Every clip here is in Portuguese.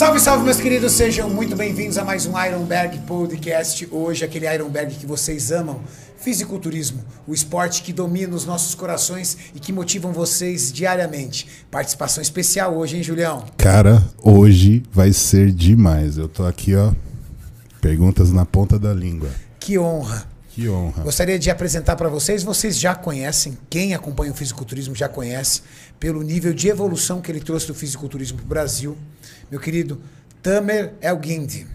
Salve, salve, meus queridos, sejam muito bem-vindos a mais um Ironberg Podcast. Hoje, aquele Ironberg que vocês amam, fisiculturismo, o esporte que domina os nossos corações e que motivam vocês diariamente. Participação especial hoje, hein, Julião? Cara, hoje vai ser demais. Eu tô aqui, ó, perguntas na ponta da língua. Que honra. Que honra. Gostaria de apresentar para vocês, vocês já conhecem, quem acompanha o fisiculturismo já conhece, pelo nível de evolução que ele trouxe do fisiculturismo para o Brasil. Meu querido Tamer Elguindi.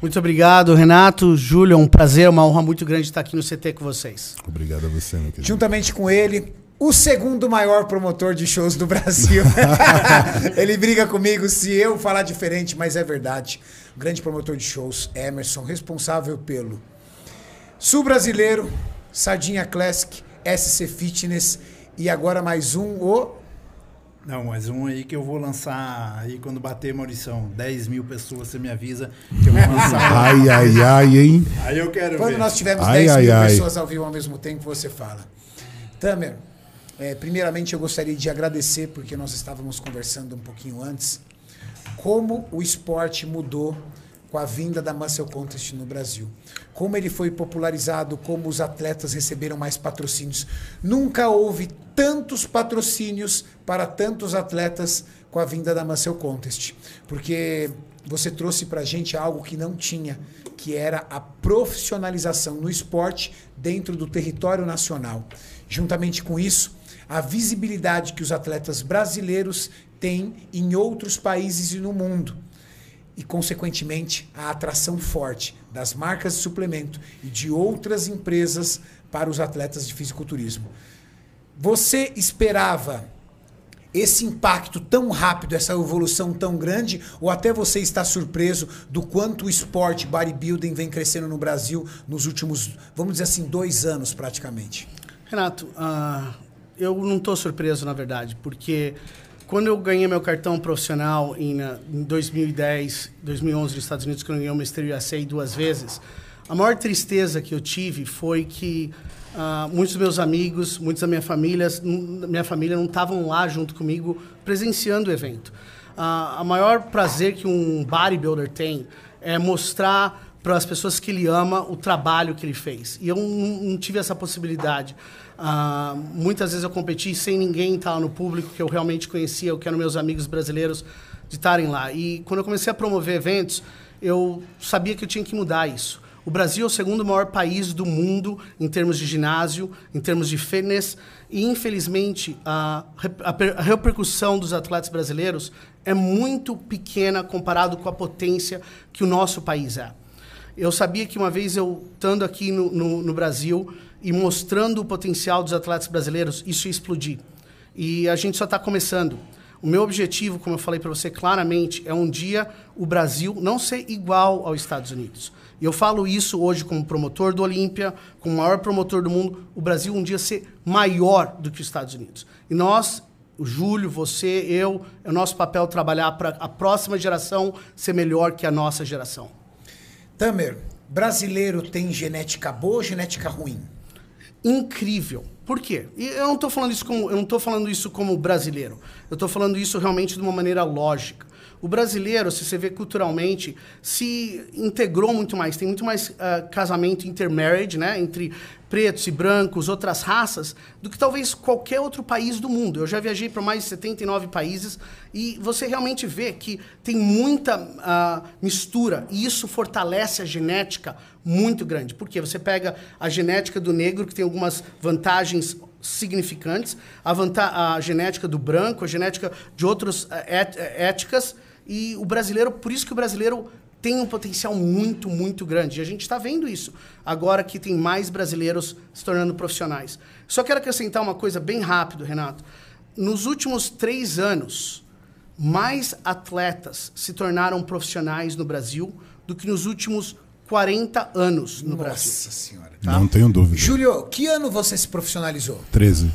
Muito obrigado, Renato, Júlio, é um prazer, uma honra muito grande estar aqui no CT com vocês. Obrigado a você, meu querido. Juntamente com ele, o segundo maior promotor de shows do Brasil. ele briga comigo se eu falar diferente, mas é verdade. O grande promotor de shows, Emerson, responsável pelo Sul Brasileiro, Sardinha Classic, SC Fitness e agora mais um, o. Não, mais um aí que eu vou lançar aí quando bater, Maurição. 10 mil pessoas, você me avisa que eu vou lançar. Ai, ai, ai, hein? aí eu quero Quando ver. nós tivermos Ai, 10 ai, mil ai. pessoas ao vivo ao mesmo tempo, você fala. Tamer, eh, primeiramente eu gostaria de agradecer, porque nós estávamos conversando um pouquinho antes, como o esporte mudou com a vinda da Muscle Contest no Brasil. Como ele foi popularizado, como os atletas receberam mais patrocínios. Nunca houve tantos patrocínios para tantos atletas com a vinda da Muscle Contest. Porque você trouxe pra gente algo que não tinha, que era a profissionalização no esporte dentro do território nacional. Juntamente com isso, a visibilidade que os atletas brasileiros têm em outros países e no mundo. E, consequentemente, a atração forte das marcas de suplemento e de outras empresas para os atletas de fisiculturismo. Você esperava esse impacto tão rápido, essa evolução tão grande, ou até você está surpreso do quanto o esporte bodybuilding vem crescendo no Brasil nos últimos, vamos dizer assim, dois anos praticamente? Renato, ah, eu não estou surpreso, na verdade, porque quando eu ganhei meu cartão profissional em, na- em 2010, 2011 nos Estados Unidos, quando eu ganhei o Mr. USA duas vezes, a maior tristeza que eu tive foi que ah, muitos dos meus amigos, muitos da minha família, minha família não estavam lá junto comigo presenciando o evento. Ah, a maior prazer que um bodybuilder tem é mostrar para as pessoas que ele ama o trabalho que ele fez. E eu não, não tive essa possibilidade. Ah, muitas vezes eu competi sem ninguém estar no público que eu realmente conhecia, eu quero meus amigos brasileiros de estarem lá. E quando eu comecei a promover eventos, eu sabia que eu tinha que mudar isso. O Brasil é o segundo maior país do mundo em termos de ginásio, em termos de fitness, e infelizmente a, a a repercussão dos atletas brasileiros é muito pequena comparado com a potência que o nosso país é. Eu sabia que uma vez eu estando aqui no, no, no Brasil e mostrando o potencial dos atletas brasileiros, isso ia explodir. E a gente só está começando. O meu objetivo, como eu falei para você claramente, é um dia o Brasil não ser igual aos Estados Unidos. E eu falo isso hoje como promotor do Olímpia, como maior promotor do mundo, o Brasil um dia ser maior do que os Estados Unidos. E nós, o Júlio, você, eu, é o nosso papel trabalhar para a próxima geração ser melhor que a nossa geração. Tamer, brasileiro tem genética boa ou genética ruim? Incrível. Por quê? Eu não estou falando isso como eu não falando isso como brasileiro. Eu estou falando isso realmente de uma maneira lógica. O brasileiro, se você vê culturalmente, se integrou muito mais. Tem muito mais ah, casamento intermarriage, né, entre pretos e brancos, outras raças, do que talvez qualquer outro país do mundo. Eu já viajei para mais de 79 países e você realmente vê que tem muita ah, mistura e isso fortalece a genética muito grande. Porque você pega a genética do negro, que tem algumas vantagens significantes, a, a genética do branco, a genética de outras éticas, e o brasileiro, por isso que o brasileiro tem um potencial muito, muito grande. E a gente está vendo isso agora que tem mais brasileiros se tornando profissionais. Só quero acrescentar uma coisa bem rápido, Renato. Nos últimos três anos, mais atletas se tornaram profissionais no Brasil do que nos últimos 40 anos no Nossa Brasil. senhora. Não tenho dúvida. Júlio, que ano você se profissionalizou? 13.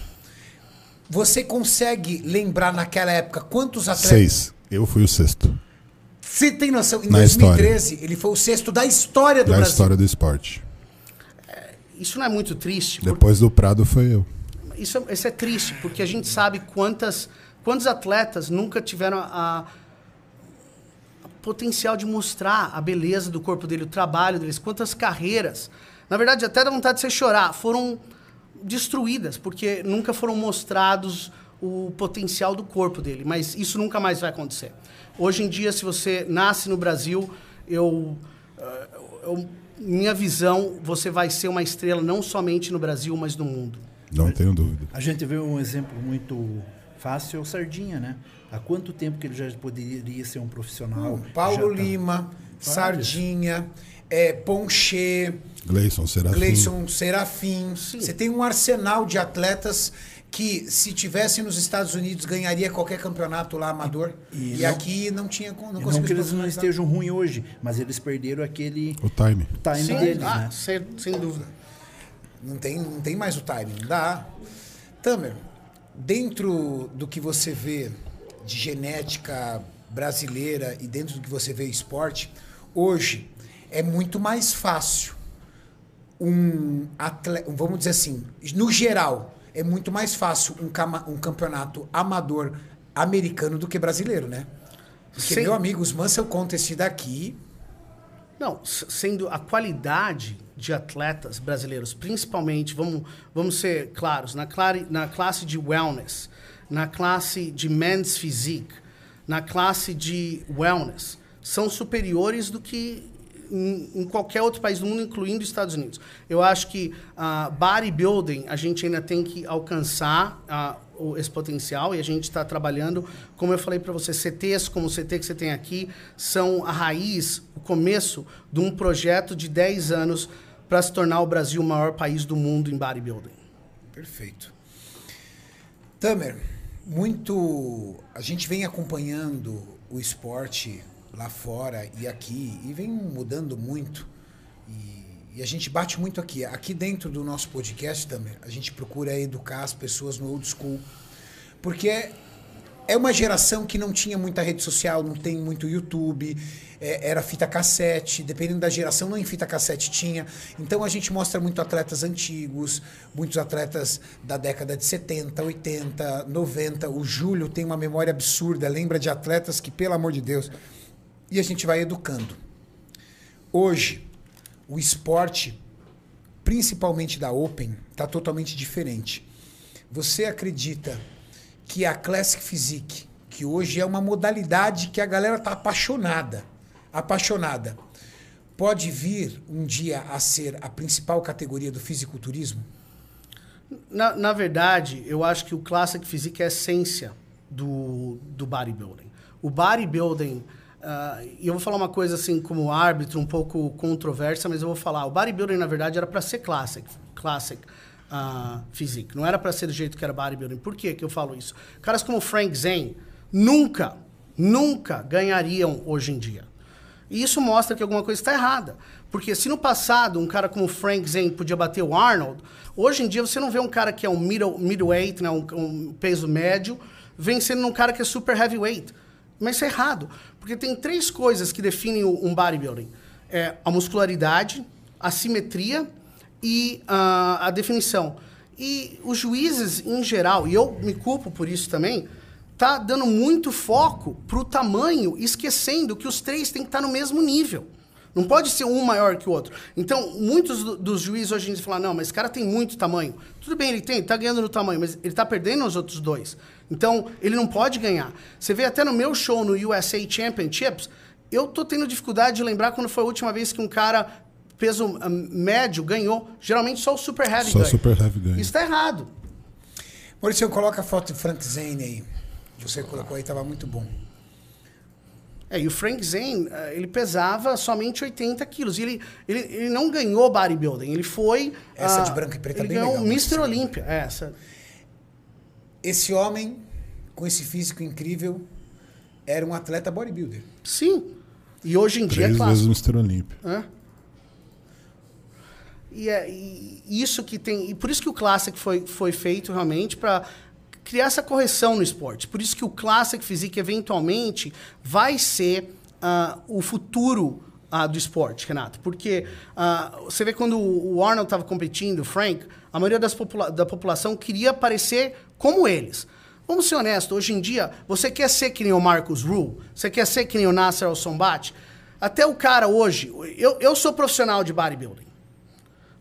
Você consegue lembrar naquela época quantos atletas? 6. Eu fui o sexto. Você tem noção? Em Na 2013, ele foi o sexto da história do Da Brasil. história do esporte. Isso não é muito triste? Depois do Prado foi eu. Isso, é- isso é triste, porque a gente sabe quantas, quantos atletas nunca tiveram a, potencial de mostrar a beleza do corpo dele, o trabalho deles, quantas carreiras. Na verdade, até dá vontade de você chorar. Foram destruídas, porque nunca foram mostrados o potencial do corpo dele. Mas isso nunca mais vai acontecer. Hoje em dia, se você nasce no Brasil, eu, eh, eu minha visão, você vai ser uma estrela não somente no Brasil, mas no mundo. Não tenho dúvida. A gente vê um exemplo muito fácil, é o Sardinha, né? Há quanto tempo que ele já poderia ser um profissional? Paulo Já tá- Lima, Sardinha, é, Ponche, Gleison, Serafim. Gleison Serafim. Você tem um arsenal de atletas que, se tivesse nos Estados Unidos, ganharia qualquer campeonato lá amador. E, E não- aqui não tinha não Não que eles não estejam ruins hoje, mas eles perderam aquele O time. time Sim, deles, ah, né? sem, sem dúvida. Não tem, não tem mais o time, não dá. Tamer, dentro do que você vê de genética brasileira e dentro do que você vê esporte, hoje é muito mais fácil um atleta, vamos dizer assim, no geral, é muito mais fácil um, cama- um campeonato amador americano do que brasileiro, né? Porque, Sem- meu amigo, os Mansell Contest daqui, Não, sendo a qualidade de atletas brasileiros, principalmente, vamos, vamos ser claros, na, clare, na classe de wellness, na classe de men's physique, na classe de wellness, são superiores do que em, em qualquer outro país do mundo, incluindo os Estados Unidos. Eu acho que ah, bodybuilding a gente ainda tem que alcançar ah, o- esse potencial e a gente está trabalhando, como eu falei para você, CTs como o CT que você tem aqui, são a raiz, o começo de um projeto de 10 anos para se tornar o Brasil o maior país do mundo em bodybuilding. Perfeito. Tamer, muito. A gente vem acompanhando o esporte lá fora e aqui e vem mudando muito. E, e a gente bate muito aqui. Aqui dentro do nosso podcast, Tamer, a gente procura educar as pessoas no old school. Porque é, é uma geração que não tinha muita rede social, não tem muito YouTube, é, era fita cassete, dependendo da geração, não em fita cassete tinha. Então a gente mostra muito atletas antigos, muitos atletas da década de 70, 80, 90. O Júlio tem uma memória absurda, lembra de atletas que, pelo amor de Deus. E a gente vai educando. Hoje, o esporte, principalmente da Open, está totalmente diferente. Você acredita que a Classic Physique, que hoje é uma modalidade que a galera tá apaixonada, apaixonada, pode vir um dia a ser a principal categoria do fisiculturismo? Na, na verdade, eu acho que o Classic Physique é a essência do, do bodybuilding. O bodybuilding, ah, e eu vou falar uma coisa assim como árbitro, um pouco controversa, mas eu vou falar. O bodybuilding, na verdade, era para ser Classic, classic ah, Physique. Não era para ser do jeito que era bodybuilding. Por que que eu falo isso? Caras como Frank Zane nunca, nunca ganhariam hoje em dia. E isso mostra que alguma coisa está errada. Porque se no passado um cara como Frank Zane podia bater o Arnold, hoje em dia você não vê um cara que é um middle, middleweight, né, um, um peso médio, vencendo um cara que é super heavyweight. Mas isso é errado. Porque tem três coisas que definem um bodybuilding. É a muscularidade, a simetria e ah, a definição. E os juízes, em geral, e eu me culpo por isso também, tá dando muito foco pro tamanho, esquecendo que os três têm que estar no mesmo nível. Não pode ser um maior que o outro. Então, muitos do- dos juízes hoje em dia falam, não, mas esse cara tem muito tamanho. Tudo bem, ele tem, ele tá ganhando no tamanho, mas ele tá perdendo os outros dois. Então, ele não pode ganhar. Você vê até no meu show no USA Championships, eu tô tendo dificuldade de lembrar quando foi a última vez que um cara peso ah, médio ganhou. Geralmente só o super heavy Só ganha. super heavy ganha. Isso tá errado. Maurício, coloca a foto de Frank Zane aí. Você colocou aí, tava muito bom. É, e o Frank Zane, eh, ele pesava somente 80 quilos. E ele, ele, ele não ganhou bodybuilding, ele foi... Essa ah, de branco e preto é Ele bem ganhou legal, Mr. Olympia. É, essa. Esse homem, com esse físico incrível, era um atleta bodybuilder. Sim. E hoje em dia é Três clássico. vezes Mr. Olímpio. Hã? E é e isso que tem. E por isso que o Classic foi, foi feito realmente para criar essa correção no esporte. Por isso que o Classic Physique, eventualmente, vai ser ah, o futuro ah, do esporte, Renato. Porque ah, você vê quando o Arnold estava competindo, o Frank, a maioria popula da população queria parecer como eles. Vamos ser honestos, hoje em dia, você quer ser que nem o Marcus Rule? Você quer ser que nem o Nasser Al-Sombat? Até o cara hoje, eu, eu sou profissional de bodybuilding.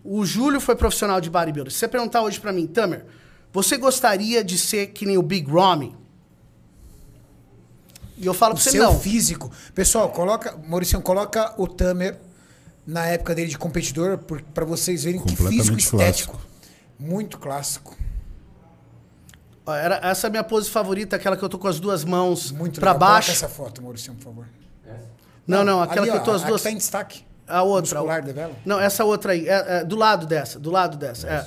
O Júlio foi profissional de bodybuilding. Se você perguntar hoje pra mim, Tamer, você gostaria de ser que nem o Big Romy? E eu falo O pra você, seu não. físico. Pessoal, coloca, Mauricião, coloca o Tamer na época dele de competidor pra vocês verem que Completamente físico estético. Muito clássico. Ó, Era, essa é a minha pose favorita, aquela que eu tô com as duas mãos Muito pra legal. Coloca baixo. essa foto, Mauricião, por favor. Não, não, aquela Ali, que ó, eu tô as a duas. que tá em destaque. A outra. Muscular devela. Não, essa outra aí. é- é, do lado dessa. Do lado dessa. É.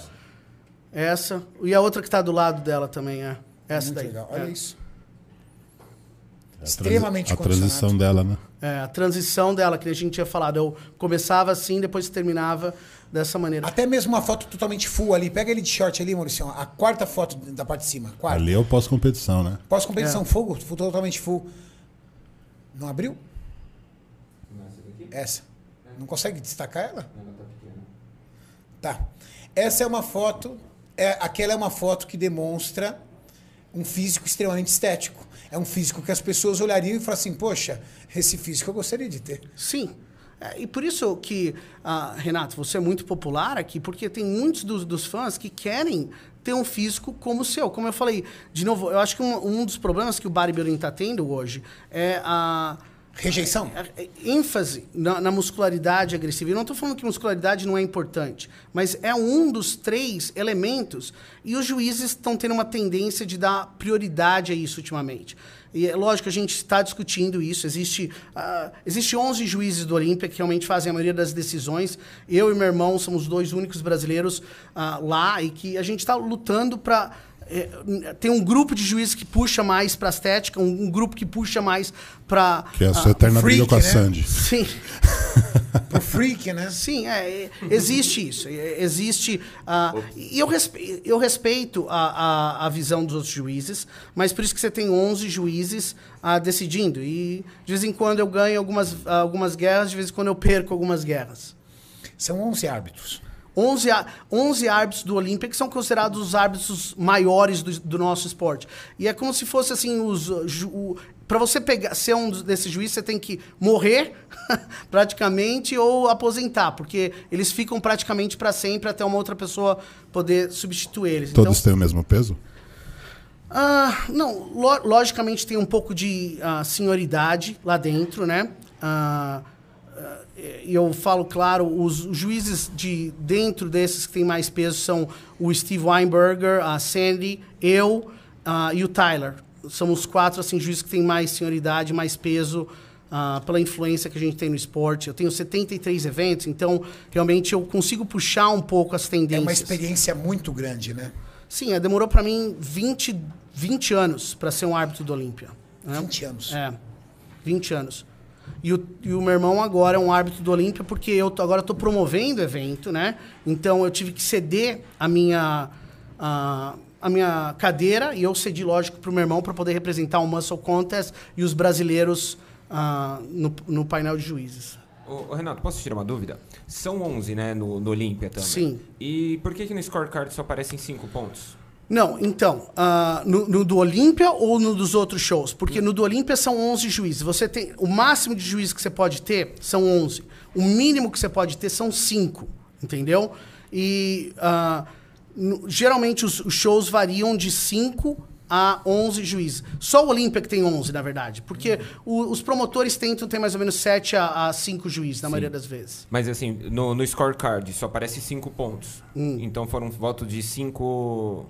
Essa. E a outra que tá do lado dela também, é. Essa Muito daí. legal. Olha é. isso. A Extremamente A transição dela, né? É, a transição dela, que a gente tinha falado. Eu começava assim, depois terminava dessa maneira. Até mesmo uma foto totalmente full ali. Pega ele de short ali, Mauricião. A quarta foto da parte de cima. Quarta. Ali é o pós-competição, né? Pós-competição, É. fogo, full, totalmente full. Não abriu? Essa. Não consegue destacar ela? Tá. Essa é uma foto. É, aquela é uma foto que demonstra um físico extremamente estético. É um físico que as pessoas olhariam e falariam assim: poxa, esse físico eu gostaria de ter. Sim. É, e por isso que, ah, Renato, você é muito popular aqui, porque tem muitos dos, dos fãs que querem ter um físico como o seu. Como eu falei, de novo, eu acho que um, um dos problemas que o bodybuilding está tendo hoje é a Rejeição? a ênfase na, na muscularidade agressiva. Eu não estou falando que muscularidade não é importante, mas é um dos três elementos e os juízes estão tendo uma tendência de dar prioridade a isso ultimamente. E é lógico, a gente está discutindo isso. Existe, ah, existe 11 juízes do Olímpia que realmente fazem a maioria das decisões. Eu e meu irmão somos os dois únicos brasileiros ah, lá e que a gente está lutando para é, tem um grupo de juízes que puxa mais para estética, um, um grupo que puxa mais para Que é a sua eterna freak, briga com a né? Sandy. Sim, Pro freak, né? sim, é, é, existe isso. é, existe. ah, e eu, respe, eu respeito a, a, a visão dos outros juízes, mas por isso que você tem 11 juízes ah, decidindo. E de vez em quando eu ganho algumas, algumas guerras, de vez em quando eu perco algumas guerras. São 11 árbitros. 11, á- 11 árbitros do Olímpia que são considerados os árbitros maiores do, do nosso esporte. E é como se fosse assim, os para você pegar ser um desses juízes, você tem que morrer praticamente ou aposentar, porque eles ficam praticamente para sempre até uma outra pessoa poder substituir eles. Todos Então, têm o mesmo peso? ah, não, lo- logicamente tem um pouco de ah, senioridade lá dentro, né? Ah, e eu falo, claro, os juízes de dentro desses que têm mais peso são o Steve Weinberger, a Sandy, eu ah, e o Tyler. São os quatro assim, juízes que têm mais senioridade, mais peso ah, pela influência que a gente tem no esporte. Eu tenho 73 eventos, então realmente eu consigo puxar um pouco as É tendências. uma experiência muito grande, né? Sim, é, demorou para mim 20, 20 anos para ser um árbitro do Olímpia. né? 20 anos. É, 20 anos. E o, e o meu irmão agora é um árbitro do Olímpia porque eu agora estou promovendo o evento, né? Então eu tive que ceder a minha, a, a minha cadeira e eu cedi, lógico, para o meu irmão para poder representar o Muscle Contest e os brasileiros ah, no, no painel de juízes. Ô, ô, Renato, posso tirar uma dúvida? São 11, né, no, no Olímpia também. Sim. E por que, que no scorecard só aparecem 5 pontos? Não, então, ah, no, no do Olímpia ou no dos outros shows? Porque no do Olímpia são 11 juízes. Você tem o máximo de juízes que você pode ter são 11. O mínimo que você pode ter são 5, entendeu? E ah, no- geralmente os, os shows variam de 5 a 11 juízes. Só o Olímpia que tem 11, na verdade, porque o- os promotores tentam ter mais ou menos 7 a, a 5 juízes na maioria das vezes. Mas assim, no, no scorecard só aparece 5 pontos. Hum. Então foram votos de 5.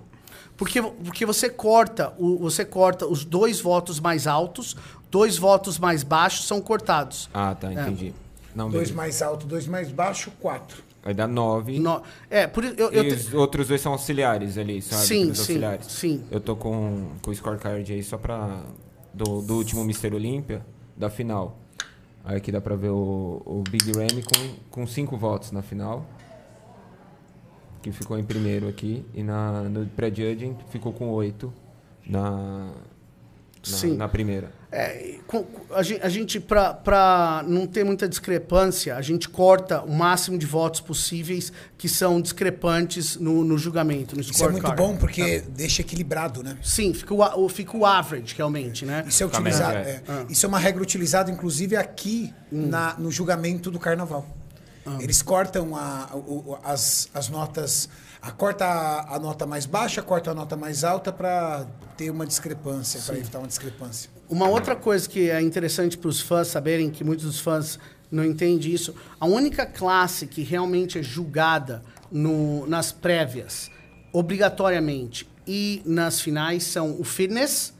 Porque, porque você corta o, você corta os dois votos mais altos, dois votos mais baixos são cortados. Ah, tá, entendi. Não, Dois beleza. mais alto, dois mais baixo, quatro. Vai dar 9. No- é, por eu, E eu te- os outros dois são auxiliares ali, sabe? Sim, Os sim, auxiliares. sim. Eu tô com, com o scorecard aí só pra. Do, do último Mr. Olímpia, da final. Aí aqui dá pra ver o, o Big Ramy com, com cinco votos na final. Que ficou em primeiro aqui. E na, no pré-judging ficou com oito na, na, Sim. na primeira. É, a gen- a gente, para não ter muita discrepância, a gente corta o máximo de votos possíveis que são discrepantes no, no julgamento, no Isso é muito bom porque deixa equilibrado, né? Sim, fica o, fica o average, realmente, né? Isso é utilizado. é. Ah. Isso é uma regra utilizada, inclusive, aqui Hum. na, no julgamento do carnaval. Ah. Eles cortam a- o- as, as notas. A, corta a, a nota mais baixa, corta a nota mais alta para ter uma discrepância, para evitar uma discrepância. Uma outra coisa que é interessante para os fãs saberem, que muitos dos fãs não entendem isso, a única classe que realmente é julgada no- nas prévias, obrigatoriamente, e nas finais são o fitness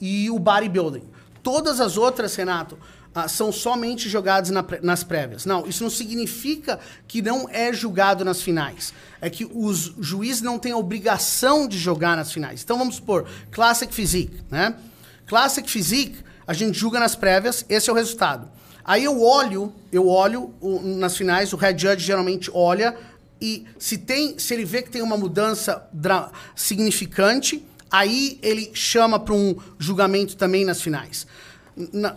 e o bodybuilding. Todas as outras, Renato, ah, são somente jogadas na nas prévias. Não, isso não significa que não é julgado nas finais. É que os juízes não têm a obrigação de jogar nas finais. Então vamos supor, Classic Physique, né? Classic Physique, a gente julga nas prévias, esse é o resultado. Aí eu olho, eu olho o- nas finais, o head judge geralmente olha e se tem, se ele vê que tem uma mudança significante, aí ele chama para um julgamento também nas finais.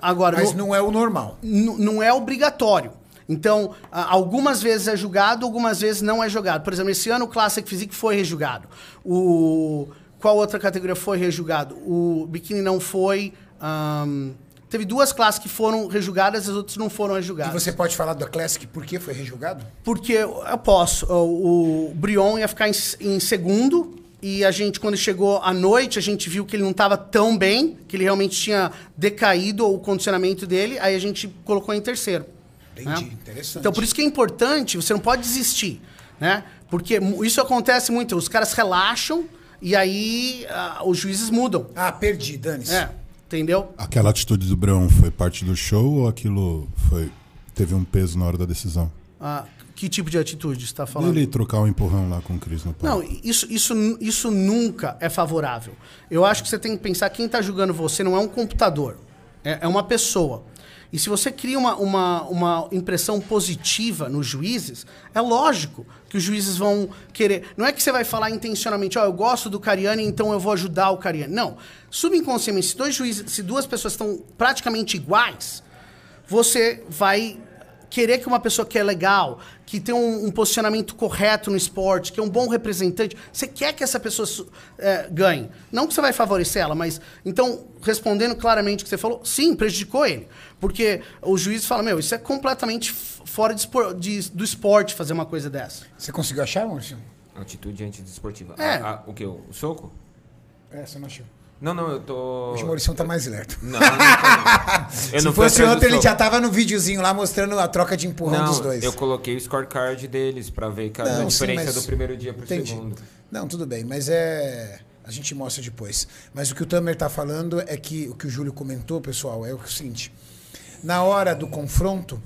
Agora, Mas no- não é o normal. não é obrigatório. Então, algumas vezes é julgado, algumas vezes não é julgado. Por exemplo, esse ano o Classic Physique foi rejulgado. O qual outra categoria foi rejulgado? O biquíni não foi. ahn, teve duas classes que foram rejulgadas, as outras não foram E rejulgadas. você pode falar da Classic por que foi rejulgado? Porque eu posso. O, o Brion ia ficar em, em segundo. E a gente, quando chegou à noite, a gente viu que ele não estava tão bem, que ele realmente tinha decaído o condicionamento dele. Aí a gente colocou em terceiro. Entendi, né? interessante. Então, por isso que é importante, você não pode desistir, né? Porque isso acontece muito. Os caras relaxam e aí ah, os juízes mudam. Ah, perdi, Dane-se. É, entendeu? Aquela atitude do Brão foi parte do show ou aquilo foi teve um peso na hora da decisão? Ah, que tipo de atitude você está falando? Ele trocar o empurrão lá com o Cris no palco. Não, isso, isso, isso nunca é favorável. Eu acho que você tem que pensar quem está julgando você não é um computador, é, é uma pessoa. E se você cria uma, uma, uma impressão positiva nos juízes, é lógico que os juízes vão querer. Não é que você vai falar intencionalmente, ó, eu gosto do Cariani, então eu vou ajudar o Cariani. Não. Subconscientemente, se dois juízes, se duas pessoas estão praticamente iguais, você vai querer que uma pessoa que é legal, que tem um, um posicionamento correto no esporte, que é um bom representante, você quer que essa pessoa é, ganhe. Não que você vai favorecer ela, mas então, respondendo claramente o que você falou, sim, prejudicou ele. Porque o juiz fala, meu, isso é completamente fora de de- do esporte fazer uma coisa dessa. Você conseguiu achar, Maurício? Atitude antidesportiva. É. Ah, ah, o que? O soco? É, você não achou. Não, não, eu tô. Hoje o Maurício tá mais lerdo. Não, não tô. Eu Se não fosse ontem, ele já tava no videozinho lá mostrando a troca de empurrão Não, dos dois. eu coloquei o scorecard deles pra ver Não, a sim, diferença mas- do primeiro dia pro Entendi. segundo. Não, tudo bem, mas é. A gente mostra depois. Mas o que o Tamer tá falando é que o que o Júlio comentou, pessoal, é o seguinte. Na hora do confronto,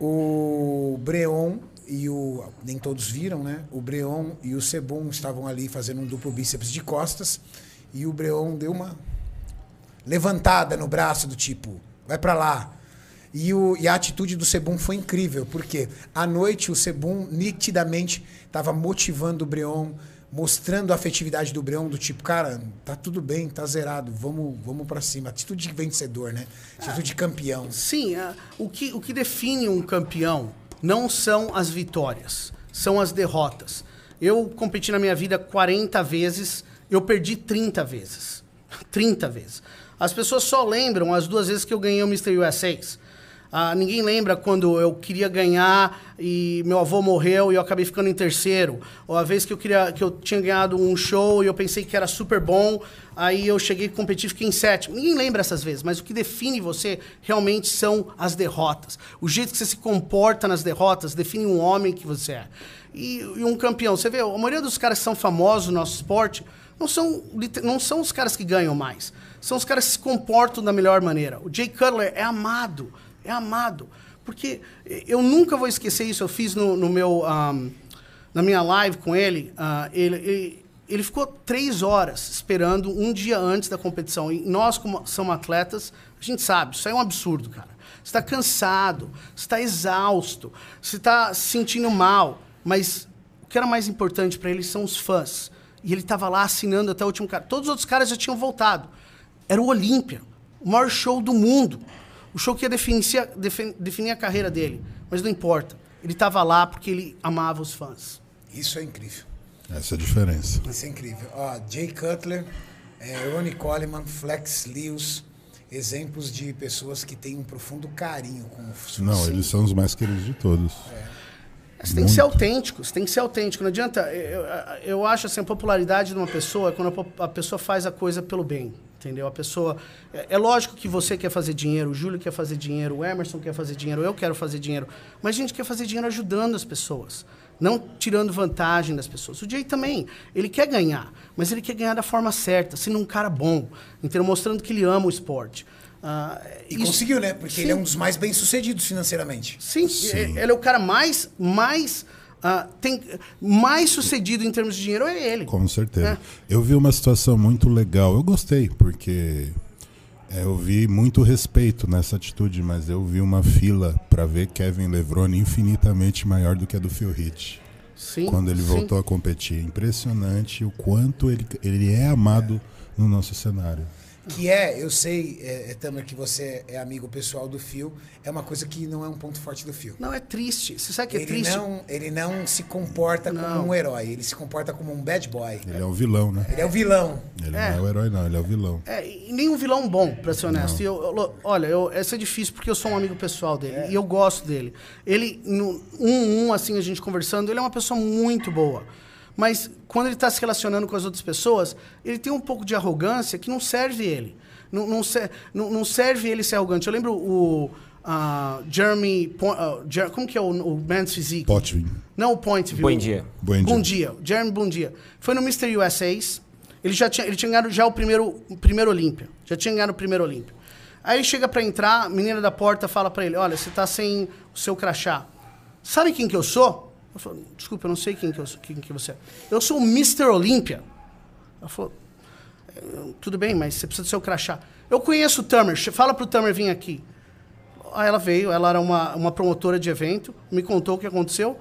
o Breon e o. Nem todos viram, né? O Breon e o Sebum estavam ali fazendo um duplo bíceps de costas. E o Breon deu uma levantada no braço do tipo, vai pra lá. E, o, e a atitude do Sebum foi incrível, porque à noite o Sebum nitidamente estava motivando o Breon, mostrando a afetividade do Breon, do tipo, cara, tá tudo bem, tá zerado, vamos, vamos para cima. Atitude de vencedor, né? Atitude de campeão. Sim, é, o, que, o que define um campeão não são as vitórias, são as derrotas. Eu competi na minha vida 40 vezes, eu perdi 30 vezes. 30 vezes. As pessoas só lembram as duas vezes que eu ganhei o Mr. USA. Ah, ninguém lembra quando eu queria ganhar e meu avô morreu e eu acabei ficando em terceiro. Ou a vez que eu, queria, que eu tinha ganhado um show e eu pensei que era super bom, aí eu cheguei a competir e fiquei em sétimo. Ninguém lembra essas vezes, mas o que define você realmente são as derrotas. O jeito que você se comporta nas derrotas define um homem que você é. E, e um campeão. Você vê, a maioria dos caras que são famosos no nosso esporte não são, não são os caras que ganham mais. São os caras que se comportam da melhor maneira. O Jay Cutler é amado. É amado. Porque eu nunca vou esquecer isso. Eu fiz no, no meu, ahm, na minha live com ele. ah, ele, ele. ele ficou três horas esperando um dia antes da competição. E nós, como somos atletas, a gente sabe, isso é um absurdo, cara. Você está cansado, você está exausto, você está se sentindo mal. Mas o que era mais importante para ele são os fãs. E ele estava lá assinando até o último cara. Todos os outros caras já tinham voltado. era o Olímpia, o maior show do mundo. O show que ia definir, defin- definir a carreira dele. Mas não importa. Ele estava lá porque ele amava os fãs. Isso é incrível. Essa é a diferença. Isso é incrível. Ó, Jay Cutler, é, Ronnie Coleman, Flex Lewis, exemplos de pessoas que têm um profundo carinho com o fãs. Não, eles são os mais queridos de todos. Você tem que ser autêntico, você tem que ser autêntico. Não adianta. Eu, eu- acho assim, a popularidade de uma pessoa é quando a, a pessoa faz a coisa pelo bem. Entendeu? A pessoa. É, é lógico que você quer fazer dinheiro, o Júlio quer fazer dinheiro, o Emerson quer fazer dinheiro, eu quero fazer dinheiro. Mas a gente quer fazer dinheiro ajudando as pessoas. Não tirando vantagem das pessoas. O Jay também, ele quer ganhar, mas ele quer ganhar da forma certa, sendo um cara bom, entendeu? Mostrando que ele ama o esporte. Ah, E isso- conseguiu, né? Porque Sim. ele é um dos mais bem-sucedidos financeiramente. Sim, e- ele é o cara mais, mais, ah, tem, mais sucedido em termos de dinheiro, é ele. Com certeza. É. Eu vi uma situação muito legal. Eu gostei, porque é, eu vi muito respeito nessa atitude, mas eu vi uma fila para ver Kevin Levrone infinitamente maior do que a do Phil Heath. Sim, Quando ele sim. voltou a competir. Impressionante o quanto ele, ele é amado no nosso cenário. Que é, eu sei, é, é, Tamer, que você é amigo pessoal do Phil, é uma coisa que não é um ponto forte do Phil. Não, é triste. Você sabe que é Ele triste? não, ele não se comporta Não. como um herói, ele se comporta como um bad boy. Ele é o vilão, né? Ele é o vilão. Ele É. não é o herói, não, ele é o vilão. É, e nem um vilão bom, pra ser honesto. E eu, eu- olha, eu, essa é difícil porque eu sou um amigo pessoal dele. É. E eu gosto dele. Ele, no um, um, assim, a gente conversando, ele é uma pessoa muito boa. Mas quando ele está se relacionando com as outras pessoas, ele tem um pouco de arrogância que não serve ele. Não, não, se- não- não serve ele ser arrogante. Eu lembro o ah, Jeremy... Po- ah, Jer- como que é o, o Men's Physique? Potvin. Não o Point, viu? Bom dia. Bom dia. Bom dia. Jeremy, bom dia. Foi no Mr. USA's. Ele já tinha, ele tinha ganhado já o primeiro, o primeiro Olímpia. Já tinha ganhado o primeiro Olímpia. Aí chega pra entrar, a menina da porta fala pra ele, olha, você tá sem o seu crachá. Sabe quem que eu sou? Eu falo, desculpa, eu não sei quem que, eu quem que você é. Eu sou o Mr. Olímpia. Ela falou, "É, tudo bem, mas você precisa do seu crachá. Eu conheço o Tamer, fala pro Tamer vir aqui. Aí ela veio, ela era uma, uma promotora de evento, me contou o que aconteceu.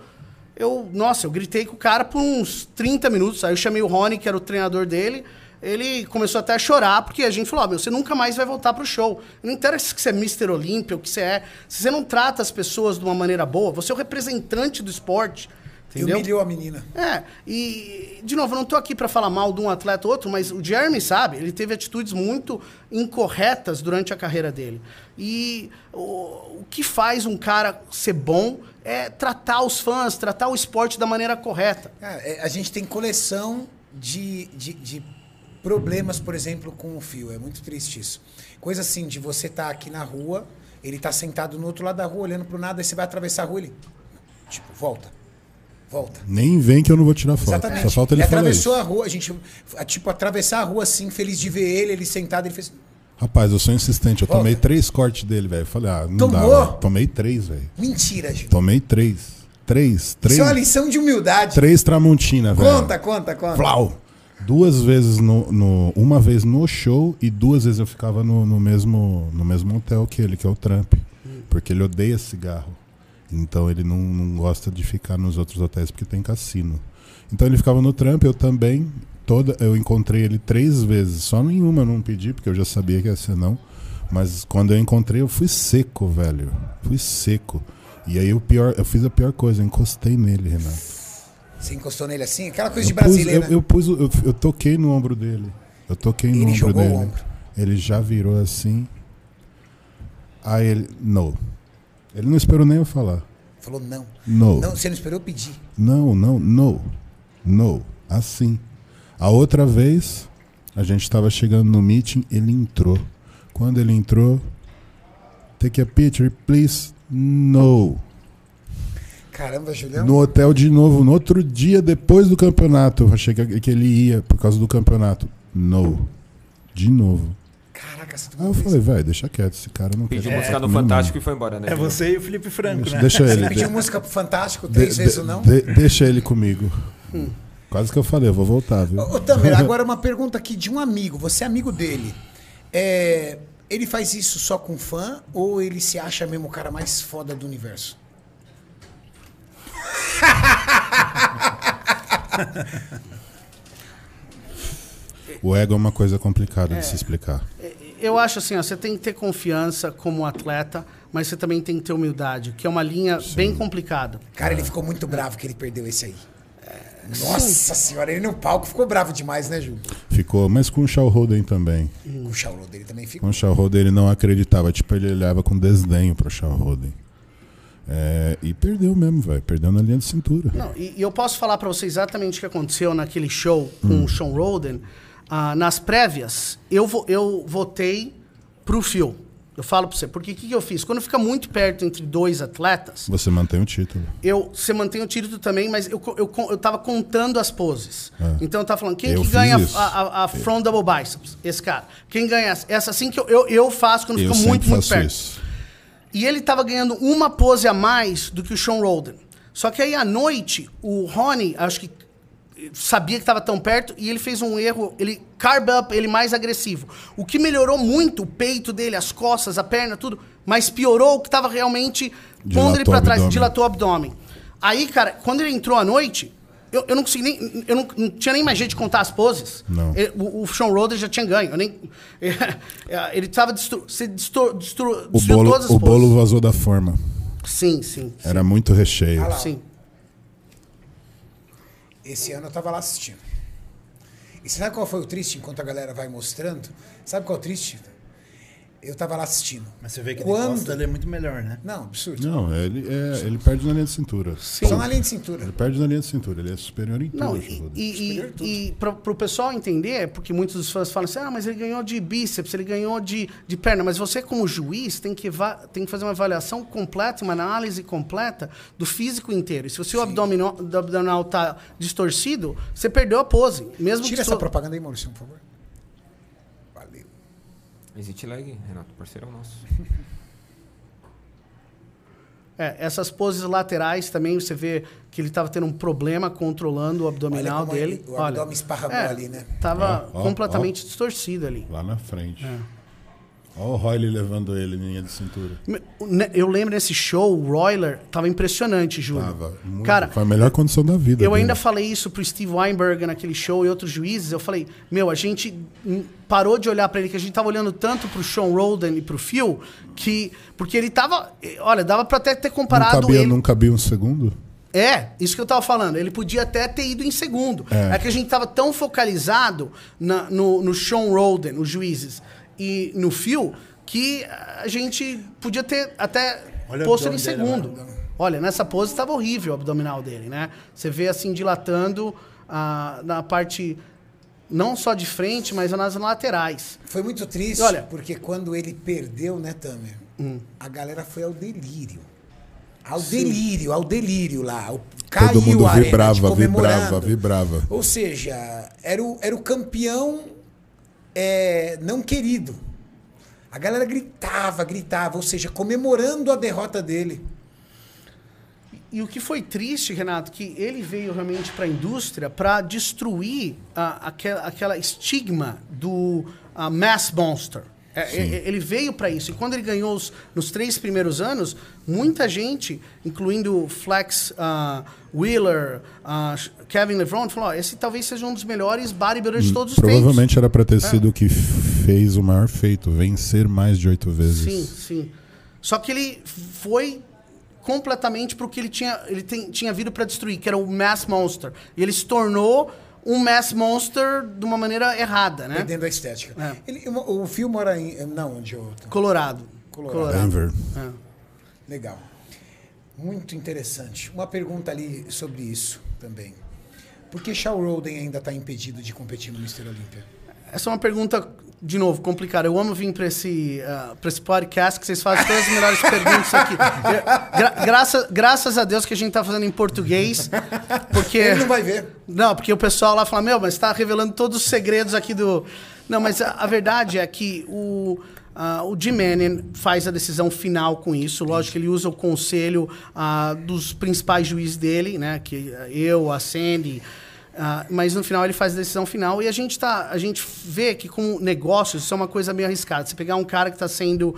Eu, nossa, eu gritei com o cara por uns 30 minutos. Aí eu chamei o Rony, que era o treinador dele. Ele começou até a chorar, porque a gente falou: ó, meu, você nunca mais vai voltar pro show. Não interessa que você é Mr. Olímpia, o que você é. Se você não trata as pessoas de uma maneira boa, você é o representante do esporte. E Entendeu? humilhou a menina. É, e, de novo, eu não estou aqui para falar mal de um atleta ou outro, mas o Jeremy sabe, ele teve atitudes muito incorretas durante a carreira dele. E o, o que faz um cara ser bom é tratar os fãs, tratar o esporte da maneira correta. Cara, é, a gente tem coleção de, de, de problemas, por exemplo, com o fio. É muito triste isso. Coisa assim, de você estar aqui na rua, ele tá sentado no outro lado da rua, olhando pro nada, aí você vai atravessar a rua, ele... Tipo, volta. Volta. Nem vem que eu não vou tirar foto. Exatamente. Só falta ele falar atravessou isso. a rua, a gente... Tipo, atravessar a rua assim, feliz de ver ele, ele sentado, ele fez... Rapaz, eu sou insistente. Eu Volta. tomei três cortes dele, velho. Falei, ah, não Tomou? dá. velho. Tomei três, velho. Mentira, Gil. Tomei três. Três. Três. Isso é uma lição de humildade. Três Tramontina, velho. Conta, conta, conta. Flau. Duas vezes no, no- Uma vez no show e duas vezes eu ficava no, no mesmo, no mesmo hotel que ele, que é o Trump. Porque ele odeia cigarro. Então ele não, não gosta de ficar nos outros hotéis porque tem cassino. Então ele ficava no Trump, eu também. Toda, eu encontrei ele três vezes. Só nenhuma eu não pedi, porque eu já sabia que ia ser não. Mas quando eu encontrei, eu fui seco, velho. Fui seco. E aí o pior, eu fiz a pior coisa, encostei nele, Renato. Você encostou nele assim? Aquela coisa de Eu, pus, brasileiro, eu, eu pus o- eu, eu toquei no ombro dele. Eu toquei no Ele ombro jogou o dele. ombro. Ele já virou assim. Aí ele. Não. Ele não esperou nem eu falar. Falou não. No. Não, você não esperou eu pedir. Não, não, no. No. Assim. A outra vez, a gente estava chegando no meeting, ele entrou. Quando ele entrou, take a picture, please. No. Caramba, Julião. No hotel de novo, no outro dia, depois do campeonato. Eu achei que, que ele ia por causa do campeonato. No. De novo. Caraca, você Aí eu falei, vai, deixa quieto, esse cara não Pediu quer música no. Fantástico e foi embora, né? É você e o Felipe Franco, Deixa, né? deixa ele. Você pediu de- música pro Fantástico de- três de- vezes ou não? de- deixa ele comigo. Quase que eu falei, eu vou voltar, viu? Ô, ô Tamer, agora uma pergunta aqui de um amigo. Você é amigo dele. É, ele faz isso só com fã ou ele se acha mesmo o cara mais foda do universo? O ego é uma coisa complicada de se explicar. Eu acho assim, ó, você tem que ter confiança como atleta, mas você também tem que ter humildade, que é uma linha bem complicada. Cara, ele ficou muito bravo que ele perdeu esse aí. Nossa senhora, ele no palco ficou bravo demais, né, Ju? Ficou, mas com o Shaw Roden também. O Shaolin dele também Com ficou. o Shaw Roden ele não acreditava, tipo, ele olhava com desdenho pro Shaw Roden. É, e perdeu mesmo, velho. Perdeu na linha de cintura. Não, e, e eu posso falar pra você exatamente o que aconteceu naquele show com o Sean Roden. Ah, nas prévias, eu, vo- eu votei pro Phil. Eu falo pra você, porque o que, que eu fiz? Quando fica muito perto entre dois atletas, Você mantém o título. eu, você mantém o título também, mas eu, eu, eu tava contando as poses. É. Então eu tava falando, quem Eu que ganha isso. a, a, a front double biceps? Esse cara. Quem ganha essa? Essa assim que eu, eu, eu faço quando eu fica muito, muito perto. isso. E ele tava ganhando uma pose a mais do que o Sean Roden. Só que aí à noite, o Rony, acho que sabia que estava tão perto e ele fez um erro, ele carb up, ele mais agressivo. O que melhorou muito o peito dele, as costas, a perna, tudo, mas piorou o que estava realmente pondo ele Dilatou para o trás, abdômen. dilatou o abdômen. Aí, cara, quando ele entrou à noite, eu, eu não consegui nem. Eu não, não tinha nem mais jeito de contar as poses. Não. Ele- o, o Sean Roder já tinha ganho. Eu nem, ele estava destru, se destru, destru, O bolo, todas as o poses. bolo vazou da forma. Sim, sim. Era muito recheio. Ah. Sim. Esse ano eu tava lá assistindo. E sabe qual foi o triste enquanto a galera vai mostrando? Sabe qual é o triste? Eu tava lá assistindo. Mas você vê que Quando- de costa ele é muito melhor, né? Não, absurdo. Não, ele, é, ele perde na linha de cintura. Só na linha de cintura. Ele perde na linha de cintura. Ele é superior em tudo. Não, Roden. e, e, e, para o pessoal entender, porque muitos dos fãs falam assim, ah, mas ele ganhou de bíceps, ele ganhou de, de perna, mas você como juiz tem que, tem que fazer uma avaliação completa, uma análise completa do físico inteiro. E se o seu abdominal, do abdominal tá distorcido, você perdeu a pose. Mesmo Tira que essa sua- propaganda aí, Maurício, por favor. Existe lag, Renato, parceirão nosso. É, essas poses laterais também, você vê que ele estava tendo um problema controlando o abdominal Olha dele. ele- o abdômen esparramou é, ali, né? Tava Ó, ó, completamente distorcido ali. Lá na frente. É. Olha o Royle levando ele linha de cintura. Né, Eu lembro nesse show, o Royler tava impressionante, Júlio. Tava muito- Cara, foi a melhor condição da vida. eu dele. ainda falei isso pro Steve Weinberg naquele show e outros juízes. Eu falei, meu, a gente parou de olhar pra ele, que a gente tava olhando tanto pro Sean Roden e pro Phil, que. Porque ele tava. Olha, dava pra até ter não comparado cabia, ele. não cabia um segundo? É, isso que eu tava falando. Ele podia até ter ido em segundo. É, É. que a gente tava tão focalizado na- no, no Sean Roden, os juízes, e no Phil, que a gente podia ter até Olha posto ele em abdômen dele segundo. Olha, nessa pose estava horrível o abdominal dele, né? Você vê assim dilatando ah, na parte não só de frente, mas nas laterais. Foi muito triste, Olha- porque quando ele perdeu, né, Tamer? Hum. A galera foi ao delírio. Ao delírio, ao delírio lá. O- Caiu Todo mundo a arena, vibrava, vibrava, vibrava. Ou seja, era o, era o campeão é, não querido. A galera gritava, gritava, ou seja, comemorando a derrota dele. E o que foi triste, Renato, que ele veio realmente para a indústria para destruir ah, aquela, aquela estigma do mass monster. É, é, ele veio para isso. E quando ele ganhou os, nos três primeiros anos, muita gente, incluindo Flex ah, Wheeler, ah, Kevin LeBron, falou: "Ó, esse talvez seja um dos melhores bodybuilders de todos os tempos. Provavelmente era pra É. ter sido o que fez o maior feito, vencer mais de oito vezes. Sim, sim. Só que ele foi completamente pro que ele tinha, ele tem- tinha vindo para destruir, que era o Mass Monster. E ele se tornou um Mass Monster de uma maneira errada, né? Perdendo a estética. É. Ele- o, o filme mora em. Não, onde eu. Colorado. Colorado. Denver. É. Legal. Muito interessante. Uma pergunta ali sobre isso também. Por que Shaw Roden ainda está impedido de competir no Mr. Olympia? Essa é uma pergunta, de novo, complicada. Eu amo vir para esse, pra esse podcast que vocês fazem todas as melhores perguntas aqui. Gra graças, graças a Deus que a gente tá fazendo em português, porque... Ele não vai ver. Não, porque o pessoal lá fala, meu, mas está revelando todos os segredos aqui do. Não, mas a, a verdade é que o, ah, o Jim Manning faz a decisão final com isso. Lógico que ele usa o conselho ah, dos principais juízes dele, né? Que eu, a Sandy. Ah, mas no final ele faz a decisão final e a gente tá, a gente vê que com negócios isso é uma coisa meio arriscada. Você pegar um cara que está sendo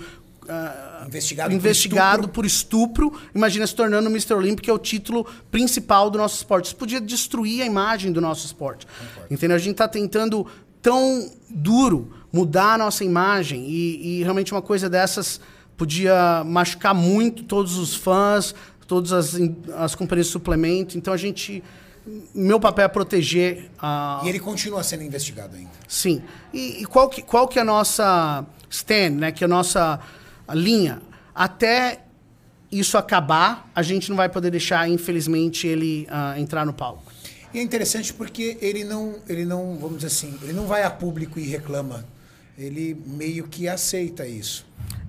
ah, Investigado por investigado estupro. por estupro, imagina se tornando o Mr. Olímpico, que é o título principal do nosso esporte. Isso podia destruir a imagem do nosso esporte. Entendeu? A gente está tentando tão duro mudar a nossa imagem e, e realmente uma coisa dessas podia machucar muito todos os fãs, todas as, as companhias de suplemento. Então a gente. Meu papel é proteger a. E ele continua sendo investigado ainda. Sim. E, e qual, que, qual que é a nossa stand, né? Que é a nossa linha? Até isso acabar, a gente não vai poder deixar, infelizmente, ele ah, entrar no palco. E é interessante porque ele não, ele não, vamos dizer assim, ele não vai a público e reclama. Ele meio que aceita isso.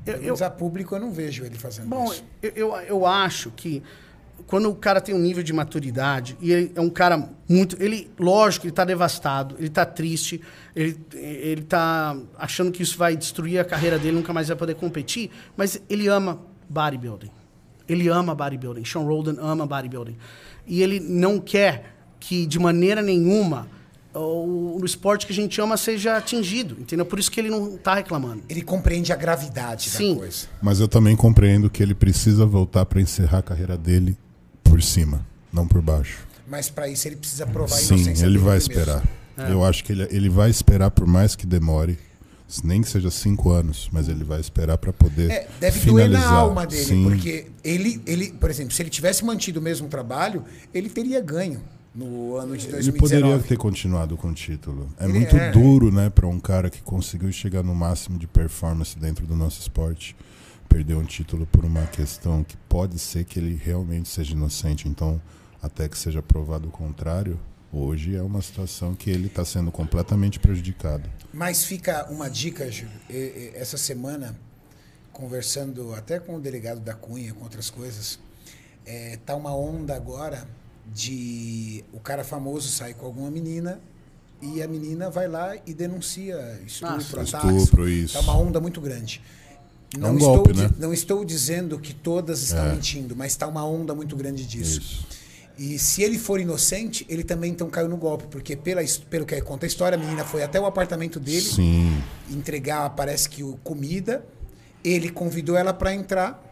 Eu- menos a público eu não vejo ele fazendo Bom, isso. eu, eu, eu acho que quando o cara tem um nível de maturidade e ele é um cara muito. Ele, lógico, ele está devastado, ele está triste, ele, ele tá achando que isso vai destruir a carreira dele, nunca mais vai poder competir, mas ele ama bodybuilding. Ele ama bodybuilding. Sean Roldan ama bodybuilding. E ele não quer que, de maneira nenhuma, o, o esporte que a gente ama seja atingido, entendeu? Por isso que ele não está reclamando. Ele compreende a gravidade Sim. da coisa. Mas eu também compreendo que ele precisa voltar para encerrar a carreira dele por cima, não por baixo. Mas para isso ele precisa provar a Sim, inocência ele vai esperar. Eu acho que ele, ele vai esperar por mais que demore, nem que seja cinco anos, mas ele vai esperar para poder É, deve finalizar. doer na alma dele, Sim. porque ele, ele, por exemplo, se ele tivesse mantido o mesmo trabalho, ele teria ganho no ano de Ele 2019. poderia ter continuado com o título. É Ele muito é. duro, né, para um cara que conseguiu chegar no máximo de performance dentro do nosso esporte, perder um título por uma questão que pode ser que ele realmente seja inocente. Então, até que seja provado o contrário, hoje é uma situação que ele está sendo completamente prejudicado. Mas fica uma dica, Júlio. Essa semana, conversando até com o delegado da Cunha, com outras coisas, é, tá uma onda agora de o cara famoso sai com alguma menina e a menina vai lá e denuncia estupro, Nossa. Estupro, isso. Tá uma onda muito grande. É Não, um estou, golpe, di- né? não estou dizendo que todas estão É. mentindo, mas está uma onda muito grande disso. Isso. E se ele for inocente, ele também então caiu no golpe, porque pela, pelo que conta a história, a menina foi até o apartamento dele Sim. entregar, parece que o, comida. Ele convidou ela para entrar.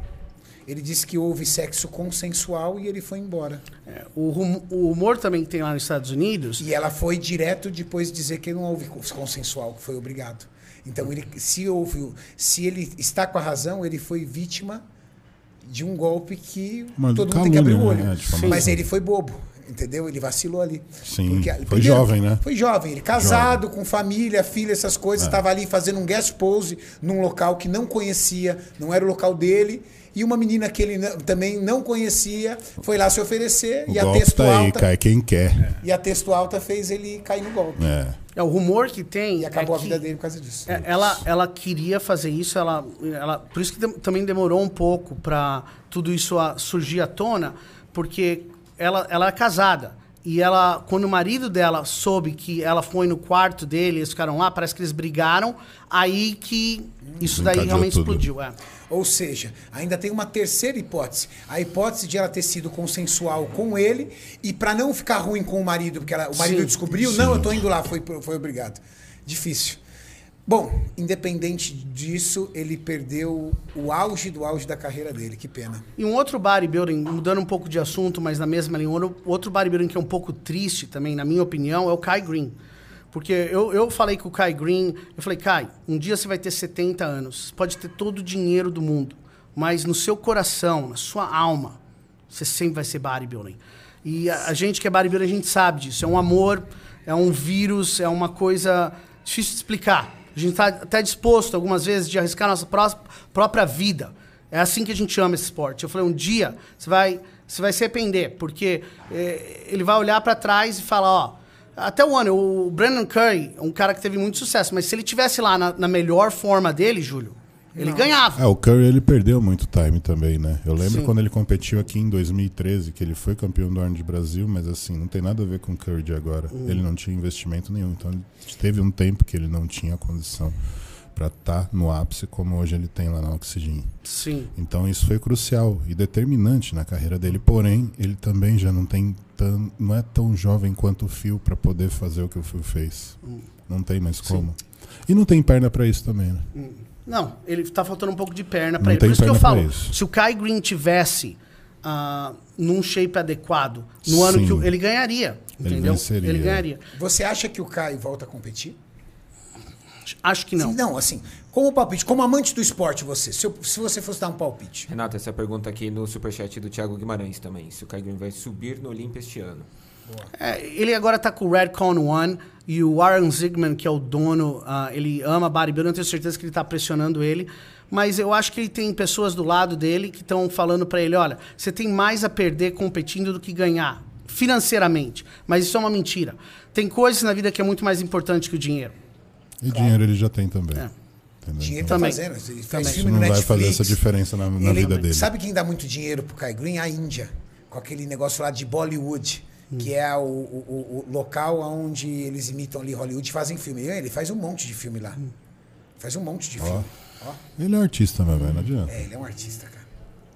Ele disse que houve sexo consensual e ele foi embora. É, o, rum- o humor também que tem lá nos Estados Unidos. E ela foi direto depois dizer que não houve consensual, que foi obrigado. Então, ele, se houve, se ele está com a razão, ele foi vítima de um golpe que Uma todo mundo tem que abrir o olho. né? Mas ele foi bobo, entendeu? Ele vacilou ali. Sim, foi primeiro, jovem, né? Foi jovem, ele casado, com família, filha, essas coisas, É. estava ali fazendo um guest pose num local que não conhecia, não era o local dele. E uma menina que ele não- também não conhecia foi lá se oferecer O e a golpe texto tá aí, alta cai quem quer. e a texto alta fez ele cair no golpe. É. É, o rumor que tem. E acabou é a vida dele por causa disso. É, ela, ela queria fazer isso, ela, ela, por isso que também demorou um pouco para tudo isso a- surgir à tona, porque ela, ela é casada. E ela, quando o marido dela soube que ela foi no quarto dele, eles ficaram lá, parece que eles brigaram, aí que isso daí Encadeou realmente tudo. explodiu. É. Ou seja, ainda tem uma terceira hipótese. A hipótese de ela ter sido consensual com ele e para não ficar ruim com o marido, porque ela- o marido Sim. descobriu, não, eu tô indo lá, foi, foi obrigado. Difícil. Bom, independente disso, ele perdeu o auge do auge da carreira dele. Que pena. E um outro bodybuilding, mudando um pouco de assunto, mas na mesma linha, outro- bodybuilding que é um pouco triste também, na minha opinião, é o Kai Green. Porque eu, eu falei com o Kai Green, eu falei, Kai, um dia você vai ter 70 anos, pode ter todo o dinheiro do mundo, mas no seu coração, na sua alma, você sempre vai ser bodybuilding. E a, a gente que é bodybuilding, a gente sabe disso. É um amor, é um vírus, é uma coisa difícil de explicar. A gente está até disposto, algumas vezes, de arriscar nossa pró- própria vida. É assim que a gente ama esse esporte. Eu falei, um dia você vai, você vai se arrepender, porque eh, ele vai olhar para trás e falar, ó, até o ano, o Brandon Curry, um cara que teve muito sucesso, mas se ele tivesse lá na, na melhor forma dele, Júlio, ele ganhava. É, o Curry ele perdeu muito time também, né? Eu lembro Sim. quando ele competiu aqui em 2013, que ele foi campeão do Arnold Brasil, mas assim, não tem nada a ver com o Curry de agora. Uhum. Ele não tinha investimento nenhum, então teve um tempo que ele não tinha condição para estar no ápice como hoje ele tem lá na Oxygen. Sim. Então isso foi crucial e determinante na carreira dele. Porém, ele também já não tem tão, não é tão jovem quanto o Phil para poder fazer o que o Phil fez. Hum. Não tem mais como. E não tem perna para isso também, né? Não, ele tá faltando um pouco de perna para ele. tem Por isso que eu falo, isso. se o Kai Green tivesse ah, num shape adequado, no ano Sim. que o- ele ganharia, Ele entendeu? venceria. Ele ganharia. Você acha que o Caio volta a competir? Acho que não. Sim, não, assim, como palpite, como amante do esporte, você, se, eu- se você fosse dar um palpite. Renato, essa pergunta aqui no superchat do Thiago Guimarães também. Se o Kai Green vai subir no Olympia este ano. É, ele agora tá com o Redcon One e o Aaron Zigman, que é o dono, ah, ele ama bodybuilding, eu tenho certeza que ele tá pressionando ele. Mas eu acho que ele tem pessoas do lado dele que estão falando para ele, olha, você tem mais a perder competindo do que ganhar, financeiramente. Mas isso é uma mentira. Tem coisas na vida que é muito mais importante que o dinheiro. E dinheiro ele já tem também. É. Dinheiro Então, tá Também. fazendo, ele faz filme não vai Netflix. fazer essa diferença na, na Ele- vida dele. Sabe quem dá muito dinheiro pro Kai Green? A Índia. Com aquele negócio lá de Bollywood, que é o, o- o- local onde eles imitam ali Hollywood e fazem filme. Ele faz um monte de filme lá. Faz um monte de filme. Ó. Ele é artista, meu velho, não adianta. É, ele é um artista, cara.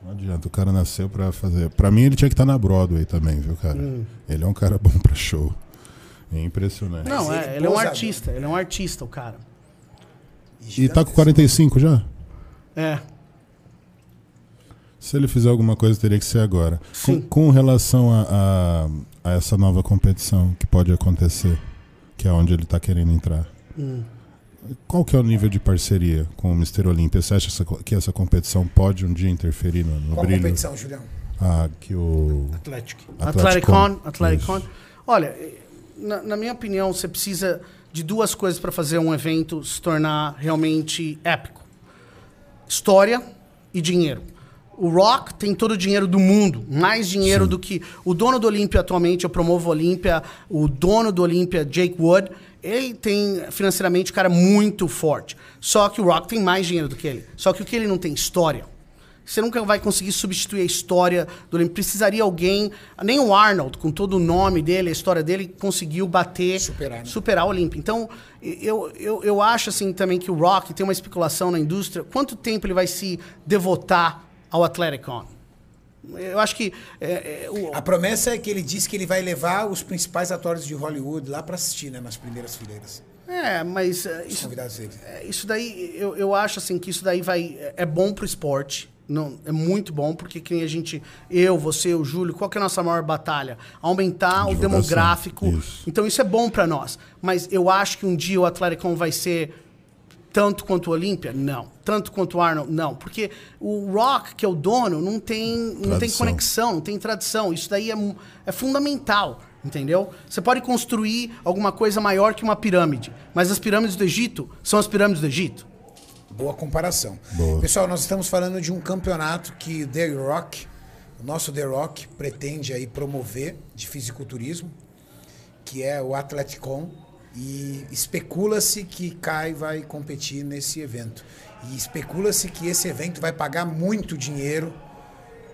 Não adianta, o cara nasceu pra fazer. Pra mim, ele tinha que estar na Broadway também, viu, cara? Ele é um cara bom pra show. É impressionante. Não, ele é, ele é um artista, ele é um artista, o cara. E tá com 45 já? É. Se ele fizer alguma coisa, teria que ser agora. Com, Sim. com relação a, a- essa nova competição que pode acontecer, que é onde ele tá querendo entrar. Hum. Qual que é o nível de parceria com o Mr. Olímpia? Você acha essa que essa competição pode um dia interferir no, no Qual brilho? competição, Julião? Ah, que o Atlético. Atleticon, Atleticon. Olha, na, na minha opinião, você precisa de duas coisas para fazer um evento se tornar realmente épico: história e dinheiro. O Rock tem todo o dinheiro do mundo, mais dinheiro do que o dono do Olímpia atualmente, eu promovo o Olímpia, o dono do Olímpia, Jake Wood, ele tem financeiramente um cara muito forte. Só que o Rock tem mais dinheiro do que ele. Só que o que ele não tem história. Você nunca vai conseguir substituir a história do Olímpia. Precisaria alguém, nem o Arnold, com todo o nome dele, a história dele, conseguiu bater, Superar, né? superar o Olímpia. Então, eu, eu, eu acho assim também que o Rock tem uma especulação na indústria. Quanto tempo ele vai se devotar ao Atleticon? Eu acho que é, é, o- A promessa é que ele disse que ele vai levar os principais atores de Hollywood lá pra assistir, né? Nas primeiras fileiras. é, mas é, Os isso, convidados dele. É, Isso daí, eu, eu acho assim que isso daí vai. É bom pro esporte. Não, é muito bom, porque que nem a gente. Eu, você, o Júlio, qual que é a nossa maior batalha? Aumentar o demográfico. Isso. Então isso é bom para nós. Mas eu acho que um dia o Atleticon vai ser tanto quanto o Olímpia? Não. Tanto quanto o Arnold? Não. Porque o Rock, que é o dono, não tem, não tem conexão, não tem tradição. Isso daí é, é fundamental. Entendeu? Você pode construir alguma coisa maior que uma pirâmide, mas as pirâmides do Egito são as pirâmides do Egito. Boa comparação. Boa. Pessoal, nós estamos falando de um campeonato que o The Rock, o nosso The Rock, pretende aí promover de fisiculturismo, que é o Atleticon. E especula-se que Kai vai competir nesse evento. E especula-se que esse evento vai pagar muito dinheiro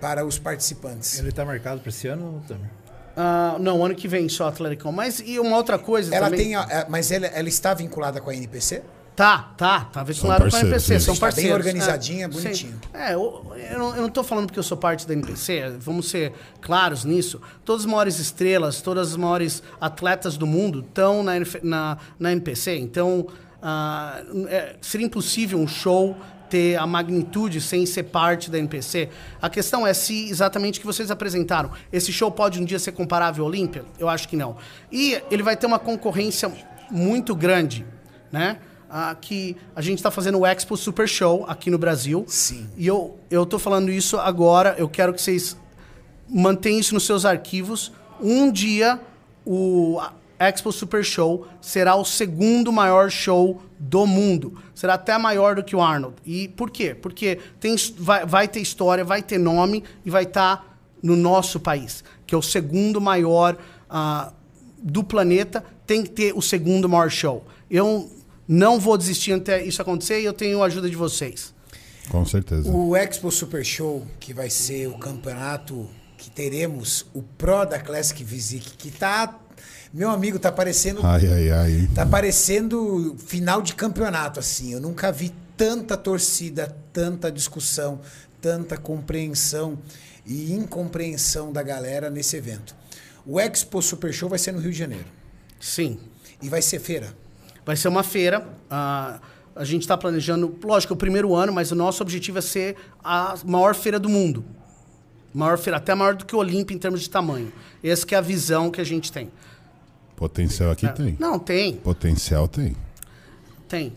para os participantes. Ele tá marcado para esse ano, Tamer? Ah, não, ano que vem só Atleticon. Mas e uma outra coisa Ela também. tem, a- a- mas ela, ela está vinculada com a NPC? Tá, tá, tá vinculado com a parceiros, NPC, isso. são Está bem parceiros. organizadinha, é, bonitinho. sim. É, eu, eu, não, eu não tô falando porque eu sou parte da NPC, vamos ser claros nisso. Todas as maiores estrelas, todas as maiores atletas do mundo estão na, na, na NPC, então ah, é, seria impossível um show ter a magnitude sem ser parte da NPC. A questão é se exatamente o que vocês apresentaram. Esse show pode um dia ser comparável ao Olímpia? Eu acho que não. E ele vai ter uma concorrência muito grande, né? Ah, que a gente está fazendo o Expo Super Show aqui no Brasil. Sim. E eu, eu tô falando isso agora, eu quero que vocês mantenham isso nos seus arquivos. Um dia, o Expo Super Show será o segundo maior show do mundo. Será até maior do que o Arnold. E por quê? Porque tem, vai, vai ter história, vai ter nome e vai estar no nosso país, que é o segundo maior ah, do planeta, tem que ter o segundo maior show. Eu não vou desistir até isso acontecer e eu tenho a ajuda de vocês. Com certeza. O Expo Super Show, que vai ser o campeonato que teremos, o Pro da Classic Physique, que tá. Meu amigo, tá parecendo. Ai, ai, ai. Tá parecendo final de campeonato, assim. Eu nunca vi tanta torcida, tanta discussão, tanta compreensão e incompreensão da galera nesse evento. O Expo Super Show vai ser no Rio de Janeiro. Sim. E vai ser feira. Vai ser uma feira. ah, a gente está planejando, lógico, o primeiro ano, mas o nosso objetivo é ser a maior feira do mundo. Maior feira, até maior do que o Olímpia em termos de tamanho. Essa que é a visão que a gente tem. Potencial aqui tem. Não, tem, Potencial tem. tem.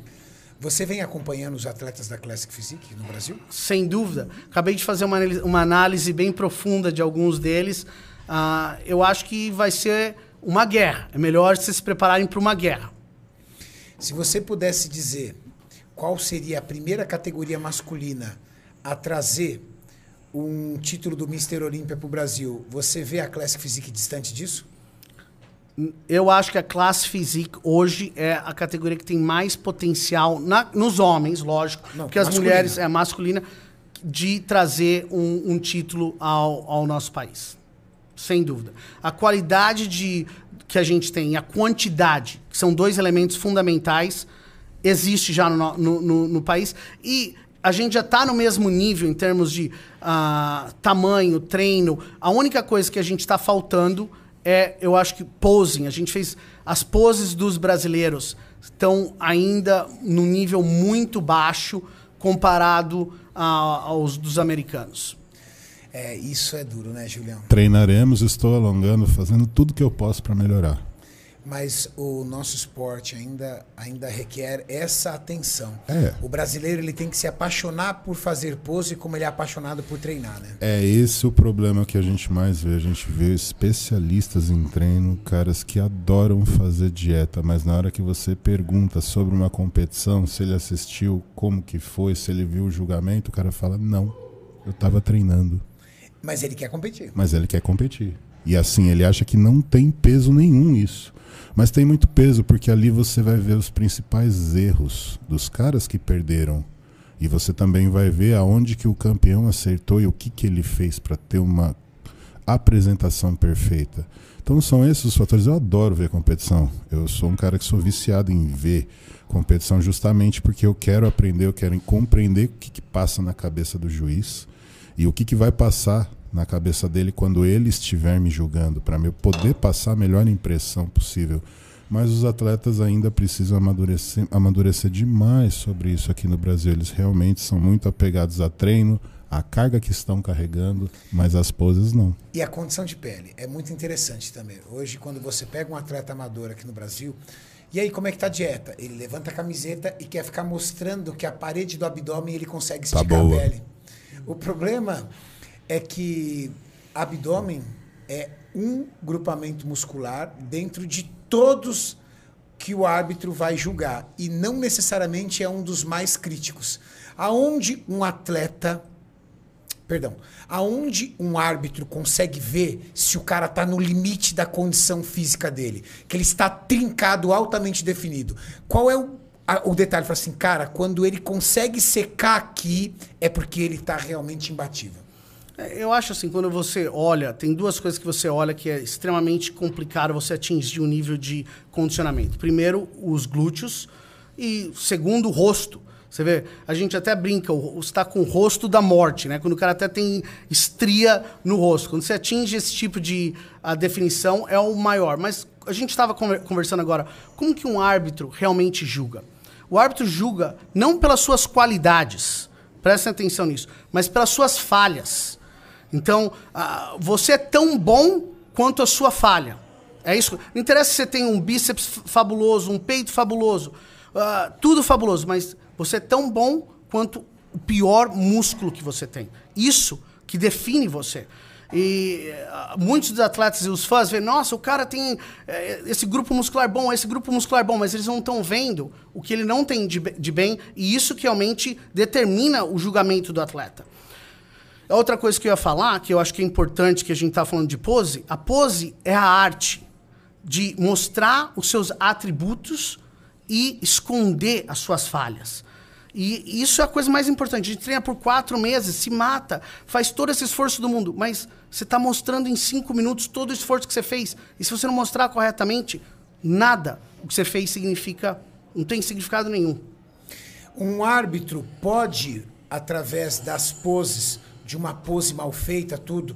Você vem acompanhando os atletas da Classic Physique no Brasil? Sem dúvida. Acabei de fazer uma análise, uma análise bem profunda de alguns deles. Ah, eu acho que vai ser uma guerra. É melhor vocês se prepararem para uma guerra. Se você pudesse dizer qual seria a primeira categoria masculina a trazer um título do Mister Olímpia para o Brasil, você vê a Classic Physique distante disso? Eu acho que a classe physique hoje é a categoria que tem mais potencial na- nos homens, lógico, Não, porque as masculina. mulheres é masculina de trazer um, um título ao, ao nosso país, sem dúvida. A qualidade de que a gente tem, a quantidade, que são dois elementos fundamentais, existe já no, no, no- no país e a gente já está no mesmo nível em termos de ah, tamanho, treino. A única coisa que a gente está faltando é, eu acho que posing. A gente fez as poses dos brasileiros estão ainda num nível muito baixo comparado a- aos dos americanos. É, isso é duro, né, Julião? Treinaremos, estou alongando, fazendo tudo que eu posso para melhorar. Mas o nosso esporte ainda, ainda requer essa atenção. É. O brasileiro ele tem que se apaixonar por fazer pose como ele é apaixonado por treinar, né? É esse o problema que a gente mais vê. A gente vê especialistas em treino, caras que adoram fazer dieta, mas na hora que você pergunta sobre uma competição, se ele assistiu, como que foi, se ele viu o julgamento, o cara fala: "Não, eu tava treinando". Mas ele quer competir. Mas ele quer competir. E assim, ele acha que não tem peso nenhum isso. Mas tem muito peso, porque ali você vai ver os principais erros dos caras que perderam. E você também vai ver aonde que o campeão acertou e o que, que ele fez para ter uma apresentação perfeita. Então são esses os fatores. Eu adoro ver competição. Eu sou um cara que sou viciado em ver competição justamente porque eu quero aprender, eu quero compreender o que, que passa na cabeça do juiz e o que, que vai passar na cabeça dele quando ele estiver me julgando, para eu poder passar a melhor impressão possível. Mas os atletas ainda precisam amadurecer, amadurecer demais sobre isso aqui no Brasil. Eles realmente são muito apegados a treino, a carga que estão carregando, mas as poses não. E a condição de pele é muito interessante também. Hoje, quando você pega um atleta amador aqui no Brasil, e aí como é que tá a dieta? Ele levanta a camiseta e quer ficar mostrando que a parede do abdômen ele consegue Tá esticar boa. a pele. O problema é que abdômen é um grupamento muscular dentro de todos que o árbitro vai julgar e não necessariamente é um dos mais críticos. Aonde um atleta Perdão. Aonde um árbitro consegue ver se o cara está no limite da condição física dele? Que ele está trincado, altamente definido. Qual é o, a- o detalhe? Fala assim, cara, quando ele consegue secar aqui, é porque ele está realmente imbatível. É, Eu acho assim, quando você olha, tem duas coisas que você olha que é extremamente complicado você atingir um nível de condicionamento. Primeiro, os glúteos e segundo, o rosto. Você vê, a gente até brinca, está com o rosto da morte, né? Quando o cara até tem estria no rosto. Quando você atinge esse tipo de definição, é o maior. Mas a gente estava conver- conversando agora, como que um árbitro realmente julga? O árbitro julga não pelas suas qualidades, prestem atenção nisso, mas pelas suas falhas. Então, ah, você é tão bom quanto a sua falha. É isso. Não interessa se você tem um bíceps fabuloso, um peito fabuloso, ah, tudo fabuloso, mas você é tão bom quanto o pior músculo que você tem. Isso que define você. E ah, muitos dos atletas e os fãs veem, nossa, o cara tem eh, esse grupo muscular bom, esse grupo muscular bom, mas eles não estão vendo o que ele não tem de, de bem, e isso que realmente determina o julgamento do atleta. Outra coisa que eu ia falar, que eu acho que é importante que a gente está falando de pose, a pose é a arte de mostrar os seus atributos e esconder as suas falhas. E isso é a coisa mais importante. A gente treina por quatro meses, se mata, faz todo esse esforço do mundo, mas você está mostrando em cinco minutos todo o esforço que você fez. E se você não mostrar corretamente, nada o que você fez significa, não tem significado nenhum. Um árbitro pode, através das poses, de uma pose mal feita, tudo,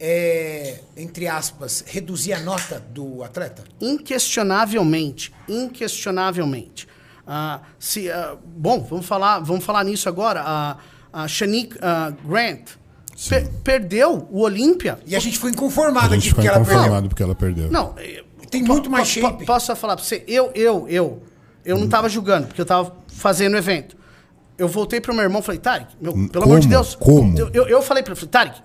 é, entre aspas, reduzir a nota do atleta? inquestionavelmente, inquestionavelmente. Ah, se, ah, bom, vamos falar, vamos falar nisso agora. A a Shanique ah, Grant per- perdeu o Olímpia. E a gente ficou A inconformado gente aqui ficou porque ela perdeu. inconformado porque ela perdeu. Não, eh, Tem muito mais po- po- shape. Posso só falar para você? Eu, eu, eu Eu não tava julgando, porque eu tava fazendo o evento. Eu voltei pro meu irmão e falei, Tarek, meu, Hum, pelo amor de como? Deus. Como? Eu, eu, eu falei pra ele, falei, Tarek,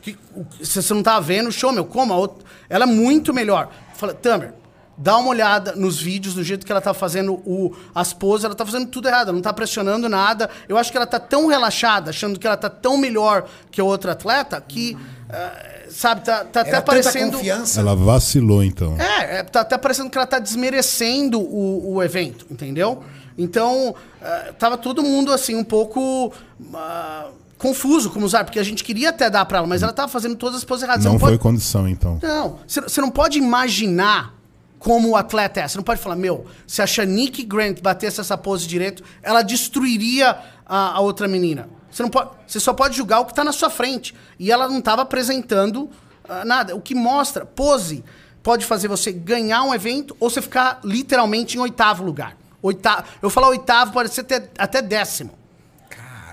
que, o- se você não tava vendo o show, meu, como? A outra, ela é muito melhor. Eu falei, Tamer, dá uma olhada nos vídeos, do jeito que ela tá fazendo o, as poses, ela tá fazendo tudo errado, ela não tá pressionando nada. Eu acho que ela tá tão relaxada, achando que ela tá tão melhor que a outra atleta, que, eh, sabe, tá, tá até parecendo... confiança. Ela vacilou, então. É, é, tá até parecendo que ela tá desmerecendo o, o evento, entendeu? Então, eh, tava todo mundo, assim, um pouco ah, confuso como usar, porque a gente queria até dar pra ela, mas ela tava fazendo todas as poses erradas. Você Não foi pode... condição, então. Não, você não pode imaginar como o atleta é. Você não pode falar, meu, se a Shanique Grant batesse essa pose direito, ela destruiria a, a outra menina. Você, não pode, você só pode julgar o que está na sua frente. E ela não estava apresentando ah, nada. O que mostra, pose pode fazer você ganhar um evento ou você ficar literalmente em oitavo lugar. Oitavo, eu falar oitavo pode ser até, até décimo.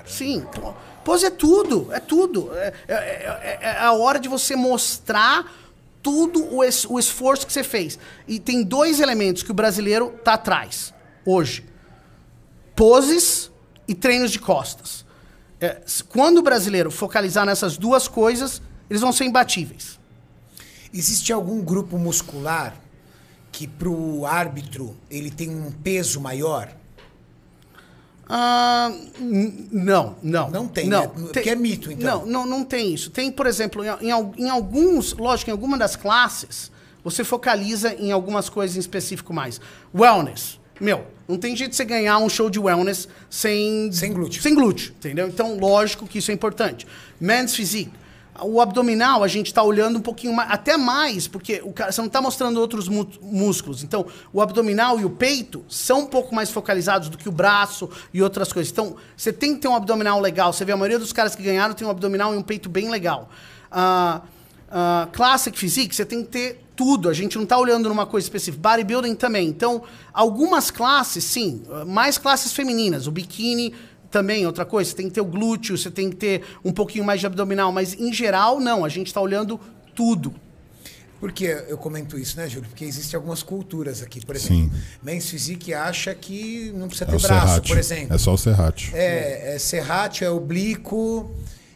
Sim, pô, pose é tudo, é tudo. É, é- é- é a hora de você mostrar tudo o, es- o esforço que você fez. E tem dois elementos que o brasileiro tá atrás hoje: poses e treinos de costas. É, quando o brasileiro focalizar nessas duas coisas, eles vão ser imbatíveis. Existe algum grupo muscular que pro árbitro ele tem um peso maior? Ah, não, não. Não tem, não. né? Porque é mito, então. Não, não, não tem isso. Tem, por exemplo, em, em alguns, lógico, em alguma das classes, você focaliza em algumas coisas em específico mais. Wellness. Meu, não tem jeito de você ganhar um show de wellness sem... Sem glúteo. Sem glúteo, entendeu? Então, lógico que isso é importante. Men's physique. O abdominal, a gente está olhando um pouquinho mais, até mais, porque o cara, você não está mostrando outros músculos. Então, o abdominal e o peito são um pouco mais focalizados do que o braço e outras coisas. Então, você tem que ter um abdominal legal. Você vê a maioria dos caras que ganharam tem um abdominal e um peito bem legal. Ah, ah, classic Physique, você tem que ter tudo. A gente não está olhando numa coisa específica. Bodybuilding também. Então, algumas classes, sim. Mais classes femininas. O biquíni também, outra coisa. Você tem que ter o glúteo, você tem que ter um pouquinho mais de abdominal. Mas, em geral, não. A gente está olhando tudo. Por que eu comento isso, né, Júlio? Porque existem algumas culturas aqui. Por exemplo, Sim. Men's Physique acha que não precisa É ter o braço, serrate. por exemplo. É só o serrate. É, é serrátil, é oblíquo.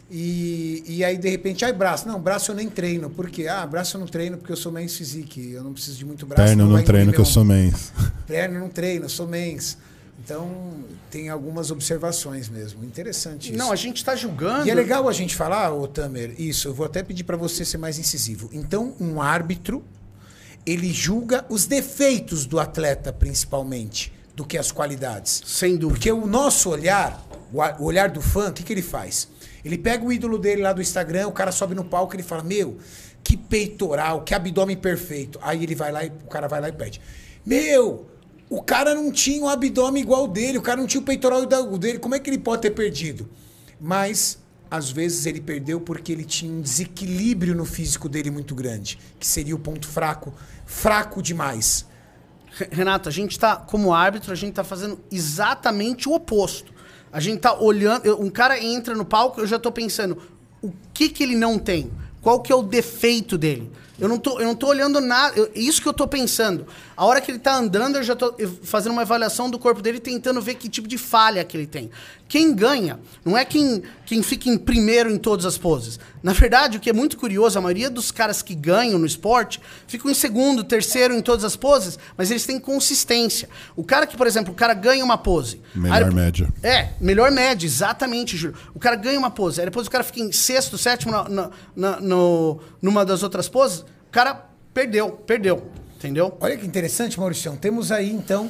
E, e aí, de repente, ai, braço. Não, braço eu nem treino. Por quê? Ah, braço eu não treino porque eu sou mens physique. Eu não preciso de muito braço. Perna eu vai não treino que eu sou mens. Perna eu não treino, eu sou mens. Então, tem algumas observações mesmo. Interessante isso. Não, a gente está julgando. E é legal a gente falar, ô Tamer, isso, eu vou até pedir para você ser mais incisivo. Então, um árbitro, ele julga os defeitos do atleta, principalmente, do que as qualidades. Sem dúvida. Porque o nosso olhar, o olhar do fã, o que, que ele faz? Ele pega o ídolo dele lá do Instagram, o cara sobe no palco e ele fala: Meu, que peitoral, que abdômen perfeito. Aí ele vai lá e o cara vai lá e pede: Meu, o cara não tinha um abdômen igual o dele, o cara não tinha o peitoral igual o dele, como é que ele pode ter perdido? Mas às vezes ele perdeu porque ele tinha um desequilíbrio no físico dele muito grande, que seria o ponto fraco, fraco demais. Re- Renato, a gente tá, como árbitro, a gente tá fazendo exatamente o oposto. A gente tá olhando, um cara entra no palco, eu já tô pensando, o que que ele não tem? Qual que é o defeito dele? Eu não tô, eu não tô olhando nada, eu- isso que eu tô pensando. A hora que ele tá andando, eu já tô fazendo uma avaliação do corpo dele, tentando ver que tipo de falha que ele tem. Quem ganha não é quem, quem fica em primeiro em todas as poses. Na verdade, o que é muito curioso, a maioria dos caras que ganham no esporte ficam em segundo, terceiro em todas as poses, mas eles têm consistência. O cara que, por exemplo, o cara ganha uma pose. Melhor média. É, melhor média, exatamente, Júlio. O cara ganha uma pose, aí depois o cara fica em sexto, sétimo na, na- na- no, numa das outras poses, cara perdeu, perdeu, entendeu? Olha que interessante, Mauricião. Temos aí, então,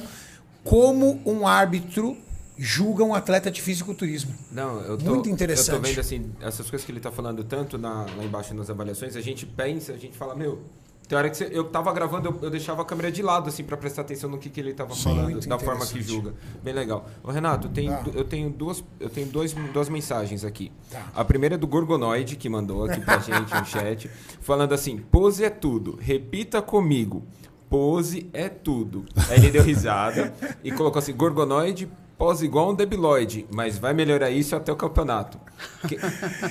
como um árbitro julga um atleta de fisiculturismo. Não, eu tô, Muito interessante. Eu tô vendo assim, essas coisas que ele tá falando tanto na- lá embaixo nas avaliações, a gente pensa, a gente fala, meu, tem hora que você- eu tava gravando, eu, eu deixava a câmera de lado, assim, pra prestar atenção no que, que ele tava falando, Muito da forma que julga. Bem legal. Ô, Renato, tem, Ah. eu tenho, duas, eu tenho dois, duas mensagens aqui. Tá. A primeira é do Gorgonoide, que mandou aqui pra gente no chat, falando assim, pose é tudo, repita comigo. Pose é tudo. Aí ele deu risada e colocou assim: Gorgonoide, pose igual um debiloide, mas vai melhorar isso até o campeonato. Que-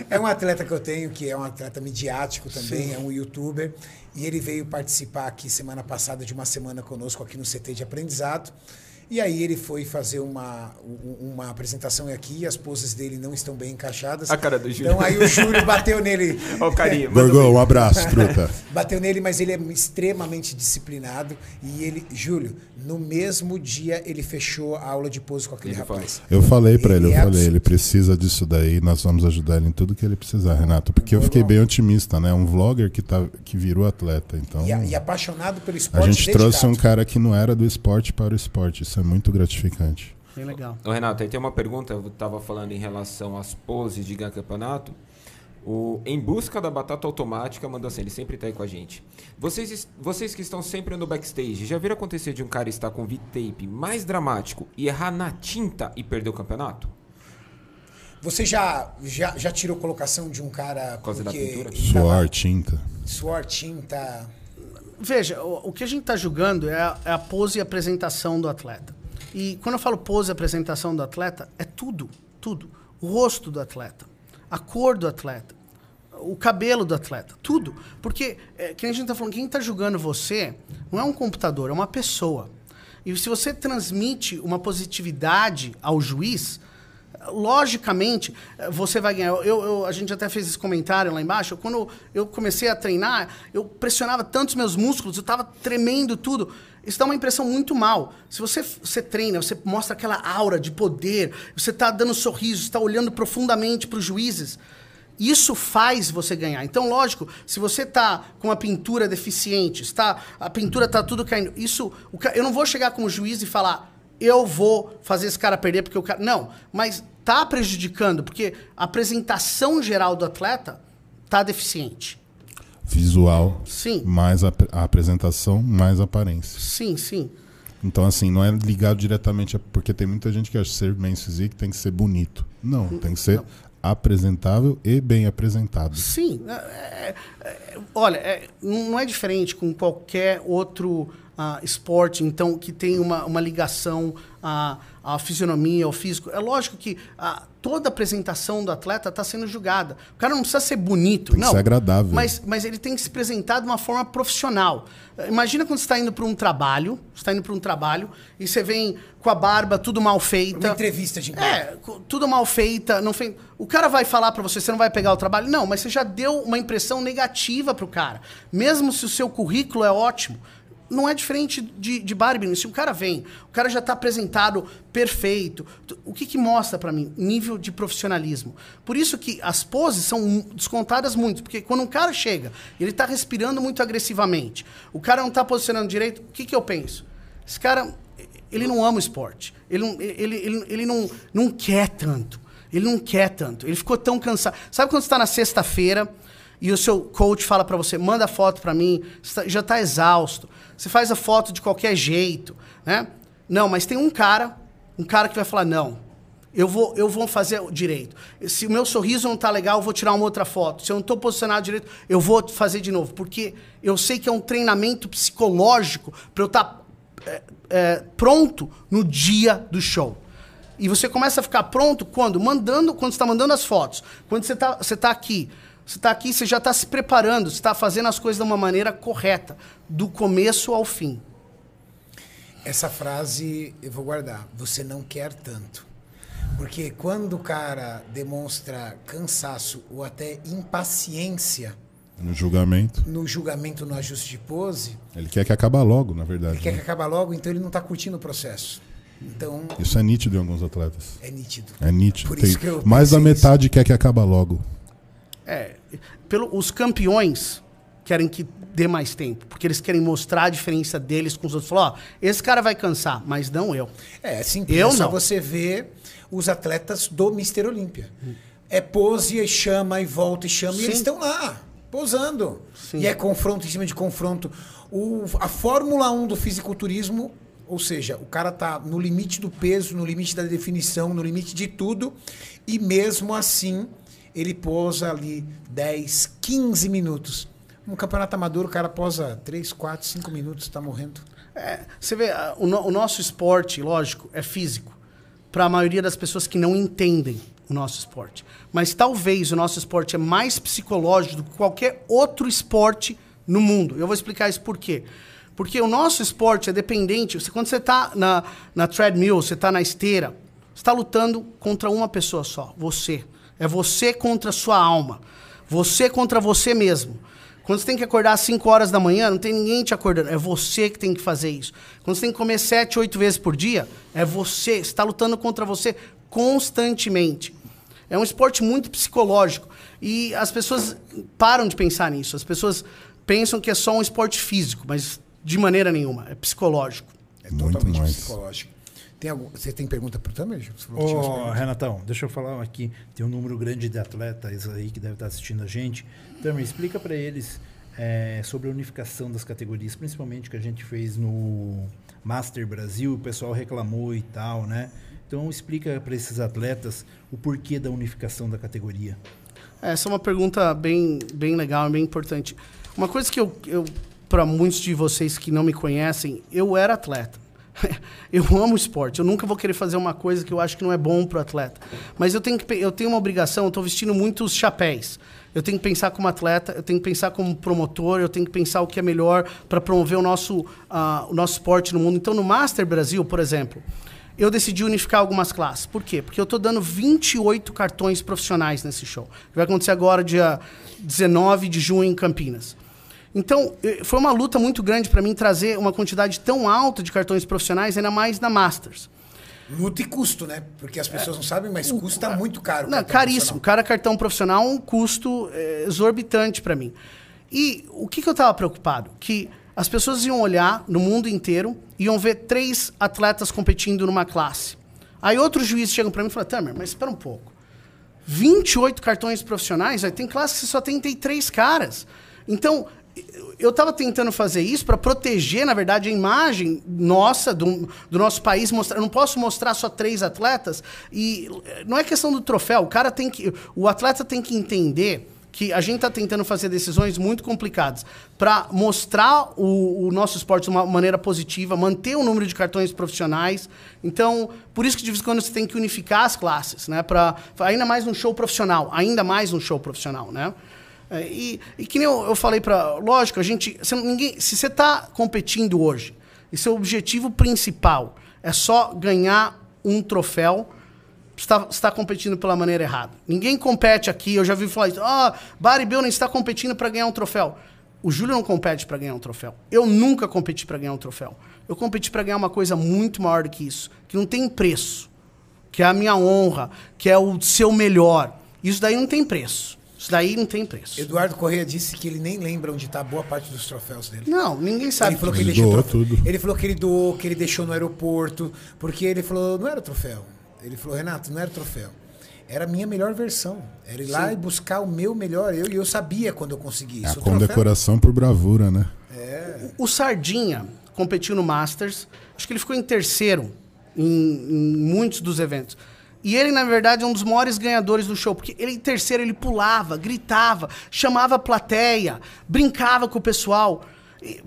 É um atleta que eu tenho, que é um atleta midiático também, é um youtuber. E ele veio participar aqui semana passada de uma semana conosco aqui no CT de aprendizado. E aí ele foi fazer uma, uma apresentação aqui e as poses dele não estão bem encaixadas. A cara do Júlio. Então aí o Júlio bateu nele. Ó o carinha. manda Gorgão, um abraço, truta. Bateu nele, mas ele é extremamente disciplinado. E ele, Júlio, no mesmo dia ele fechou a aula de pose com aquele Ele falou. rapaz. Eu falei pra ele, eu Ele é falei, absurdo. ele precisa disso daí, nós vamos ajudar ele em tudo que ele precisar, Renato. Porque eu fiquei bem otimista, né? Um vlogger que, tá, que virou atleta. Então, E, a- e apaixonado pelo a esporte. gente trouxe um dedicado. cara que não era do esporte para o esporte. Isso é muito gratificante. Bem legal. Ô, Renato, aí tem uma pergunta, eu tava falando em relação às poses de ganhar campeonato. O Em Busca da Batata Automática mandou assim, ele sempre tá aí com a gente. Vocês, vocês que estão sempre no backstage, já viram acontecer de um cara estar com V-tape mais dramático e errar na tinta e perder o campeonato? Você já, já, já tirou colocação de um cara Por causa da pintura? Suor, tinta. Suor, tinta. Veja, o, o que a gente está julgando é a, é a pose e apresentação do atleta. E quando eu falo pose e apresentação do atleta, é tudo, tudo. O rosto do atleta, a cor do atleta, o cabelo do atleta, tudo. Porque, é, que a gente está falando, quem está julgando você não é um computador, é uma pessoa. E se você transmite uma positividade ao juiz, logicamente, eh, você vai ganhar. Eu, eu- a gente até fez esse comentário lá embaixo. Quando eu comecei a treinar, eu pressionava tanto os meus músculos, eu estava tremendo tudo. Isso dá uma impressão muito mal. Se você, você treina, você mostra aquela aura de poder, você está dando sorriso, está olhando profundamente para os juízes. Isso faz você ganhar. Então, lógico, se você tá com uma pintura deficiente, está a pintura tá tudo caindo, isso, eu não vou chegar como juiz e falar, eu vou fazer esse cara perder porque o cara, não, mas tá prejudicando porque a apresentação geral do atleta tá deficiente. Visual, Sim. mais a, a apresentação, mais aparência. Sim, sim. Então, assim, não é ligado diretamente a. Porque tem muita gente que acha que ser bem physique tem que ser bonito. Não, tem que ser apresentável e bem apresentado. Sim. é- é- é- olha, é, não é diferente com qualquer outro ah, esporte, então, que tem uma, uma ligação à, à fisionomia, ao físico. É lógico que ah, toda apresentação do atleta está sendo julgada. O cara não precisa ser bonito, Tem que não. ser agradável. Mas, mas ele tem que se apresentar de uma forma profissional. Imagina quando você está indo para um trabalho, você está indo para um trabalho e você vem com a barba tudo mal feita. Uma entrevista de emprego. É, tudo mal feita, não fez. O cara vai falar pra você, você não vai pegar o trabalho? Não, mas você já deu uma impressão negativa pro cara. Mesmo se o seu currículo é ótimo. Não é diferente de, de Barbie. Se o cara vem, o cara já tá apresentado perfeito. O que que mostra pra mim? Nível de profissionalismo. Por isso que as poses são descontadas muito. Porque quando um cara chega, ele tá respirando muito agressivamente, o cara não tá posicionando direito, o que que eu penso? Esse cara, ele não ama o esporte. Ele, não- ele, ele, ele não, não quer tanto. Ele não quer tanto. Ele ficou tão cansado. Sabe quando está na sexta-feira e o seu coach fala para você, manda foto para mim, tá- já está exausto. Você faz a foto de qualquer jeito, né? Não, mas tem um cara, um cara que vai falar, não, eu vou, eu vou fazer direito. Se o meu sorriso não tá legal, eu vou tirar uma outra foto. Se eu não estou posicionado direito, eu vou fazer de novo. Porque eu sei que é um treinamento psicológico para eu estar pronto no dia do show. E você começa a ficar pronto quando? Mandando, quando você está mandando as fotos. Quando você está você tá aqui. Você está aqui, você já está se preparando, você está fazendo as coisas de uma maneira correta, do começo ao fim. Essa frase eu vou guardar. Você não quer tanto. Porque quando o cara demonstra cansaço ou até impaciência No julgamento. no julgamento, no ajuste de pose, Ele quer que acabe logo, na verdade. ele quer que né? acabe logo, então ele não está curtindo o processo. Então Isso é nítido em alguns atletas. é nítido. É nítido. Por Tem- isso que eu mais da metade quer que acabe logo. É, pelo, os campeões querem que dê mais tempo, porque eles querem mostrar a diferença deles com os outros. Falar, ó, esse cara vai cansar, mas não eu. É, é simples. Eu é só não. você ver os atletas do Mister Olímpia. É pose e chama e volta e chama. E Sim. eles estão lá, posando. Sim. E é confronto em cima de confronto. O, a Fórmula 1 do fisiculturismo, ou seja, o cara tá no limite do peso, no limite da definição, no limite de tudo. E mesmo assim, ele posa ali 10, 15 minutos. No campeonato amador, o cara posa 3, 4, 5 minutos, tá morrendo. É, você vê, o, no- o nosso esporte, lógico, é físico. Para a maioria das pessoas que não entendem o nosso esporte. Mas talvez o nosso esporte é mais psicológico do que qualquer outro esporte no mundo. Eu vou explicar isso por quê. Porque o nosso esporte é dependente. Você, quando você está na, na treadmill, você está na esteira, você está lutando contra uma pessoa só, você. É você contra a sua alma. Você contra você mesmo. Quando você tem que acordar às 5 horas da manhã, não tem ninguém te acordando. É você que tem que fazer isso. Quando você tem que comer 7, 8 vezes por dia, é você. Você está lutando contra você constantemente. É um esporte muito psicológico. E as pessoas param de pensar nisso. As pessoas pensam que é só um esporte físico, mas de maneira nenhuma. É psicológico. É Muito totalmente mais. psicológico. Tem algum, você tem pergunta tinha umas Ô. Renatão, deixa eu falar aqui. Tem um número grande de atletas aí que deve estar assistindo a gente. Tamer, explica para eles é, sobre a unificação das categorias, principalmente que a gente fez no Master Brasil, o pessoal reclamou e tal, né? Então explica para esses atletas o porquê da unificação da categoria. Essa é uma pergunta bem, bem legal e bem importante. Uma coisa que eu, eu para muitos de vocês que não me conhecem, eu era atleta. Eu amo esporte. Eu nunca vou querer fazer uma coisa que eu acho que não é bom para o atleta. Mas eu tenho, que, eu tenho uma obrigação, eu estou vestindo muitos chapéus. Eu tenho que pensar como atleta, eu tenho que pensar como promotor, eu tenho que pensar o que é melhor para promover o nosso, ah, o nosso esporte no mundo. Então, no Master Brasil, por exemplo, eu decidi unificar algumas classes. Por quê? Porque eu estou dando 28 cartões profissionais nesse show. Vai acontecer agora, dia 19 de junho, em Campinas. Então, eh, foi uma luta muito grande para mim trazer uma quantidade tão alta de cartões profissionais, ainda mais na Masters. Luta e custo, né? Porque as pessoas não sabem, mas custa muito caro. o Não, caríssimo. Cada cartão profissional é um custo eh, exorbitante para mim. E o que, que eu estava preocupado? Que as pessoas iam olhar no mundo inteiro, iam ver três atletas competindo numa classe. Aí outros juízes chegam para mim e falam, Tamer, mas espera um pouco. 28 cartões profissionais, aí tem classe que só tem, tem três caras. Então, eu estava tentando fazer isso para proteger, na verdade, a imagem nossa, do, do nosso país. Mostrar, eu não posso mostrar só três atletas. E eh, não é questão do troféu. O cara tem que. O atleta tem que entender que a gente está tentando fazer decisões muito complicadas para mostrar o, o nosso esporte de uma maneira positiva, manter o número de cartões profissionais. Então, por isso que de vez em quando você tem que unificar as classes, né? Para ainda mais um show profissional, ainda mais um show profissional, né? É, E, e que nem eu, eu falei para, lógico, a gente, não- ninguém, se você está competindo hoje e seu objetivo principal é só ganhar um troféu, está, está competindo pela maneira errada. Ninguém compete aqui, eu já vi falar isso, ah, bodybuilding está competindo para ganhar um troféu. O Júlio não compete para ganhar um troféu. Eu nunca competi para ganhar um troféu. Eu competi para ganhar uma coisa muito maior do que isso, que não tem preço que é a minha honra, que é o seu melhor. Isso daí não tem preço. Isso daí não tem preço. Eduardo Correia disse que ele nem lembra onde está boa parte dos troféus dele. Não, ninguém sabe. Ele falou que Ele ele deixou tudo. Ele falou que ele doou, que ele deixou no aeroporto, porque ele falou, não era troféu. Ele falou, Renato, não era troféu. Era a minha melhor versão. Era ir lá e buscar o meu melhor. Eu, e eu sabia quando eu consegui É a isso. O troféu- condecoração por bravura, né? O Sardinha competiu no Masters. Acho que ele ficou em terceiro em, em muitos dos eventos. E ele, na verdade, é um dos maiores ganhadores do show. Porque ele, em terceiro, ele pulava, gritava, chamava a plateia, brincava com o pessoal.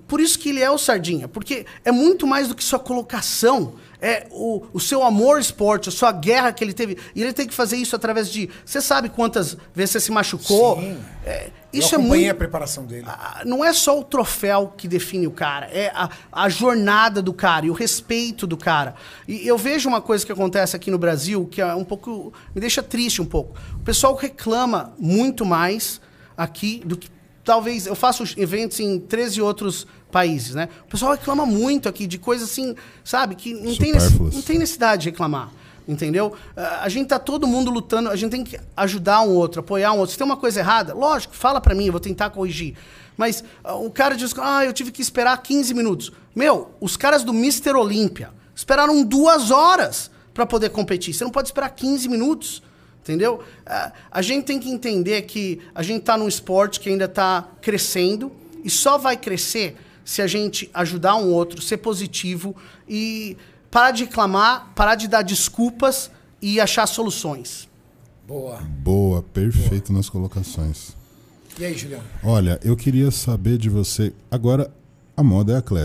Por isso que ele é o Sardinha. Porque é muito mais do que sua colocação. É o, o seu amor esporte, a sua guerra que ele teve. E ele tem que fazer isso através de... Você sabe quantas vezes você se machucou? Sim. É, Eu isso é acompanhei muito... a preparação dele. Ah, não é só o troféu que define o cara, é a, a jornada do cara e o respeito do cara. E eu vejo uma coisa que acontece aqui no Brasil que é um pouco. me deixa triste um pouco. O pessoal reclama muito mais aqui do que. Talvez. Eu faço eventos em 13 outros países, né? O pessoal reclama muito aqui de coisas assim, sabe, que não tem, não tem necessidade de reclamar. Entendeu? Ah, A gente tá todo mundo lutando, a gente tem que ajudar um outro, apoiar um outro. Se tem uma coisa errada, lógico, fala pra mim, eu vou tentar corrigir. Mas ah, o cara diz, ah, eu tive que esperar 15 minutos. Meu, os caras do Mr. Olímpia esperaram duas horas pra poder competir. Você não pode esperar 15 minutos. Entendeu? A gente tem que entender que a gente tá num esporte que ainda tá crescendo e só vai crescer se a gente ajudar um outro, ser positivo e parar de reclamar, parar de dar desculpas e achar soluções. Boa. Boa, perfeito nas colocações. E aí, Julião? Olha, eu queria saber de você. Agora, a moda é a classe.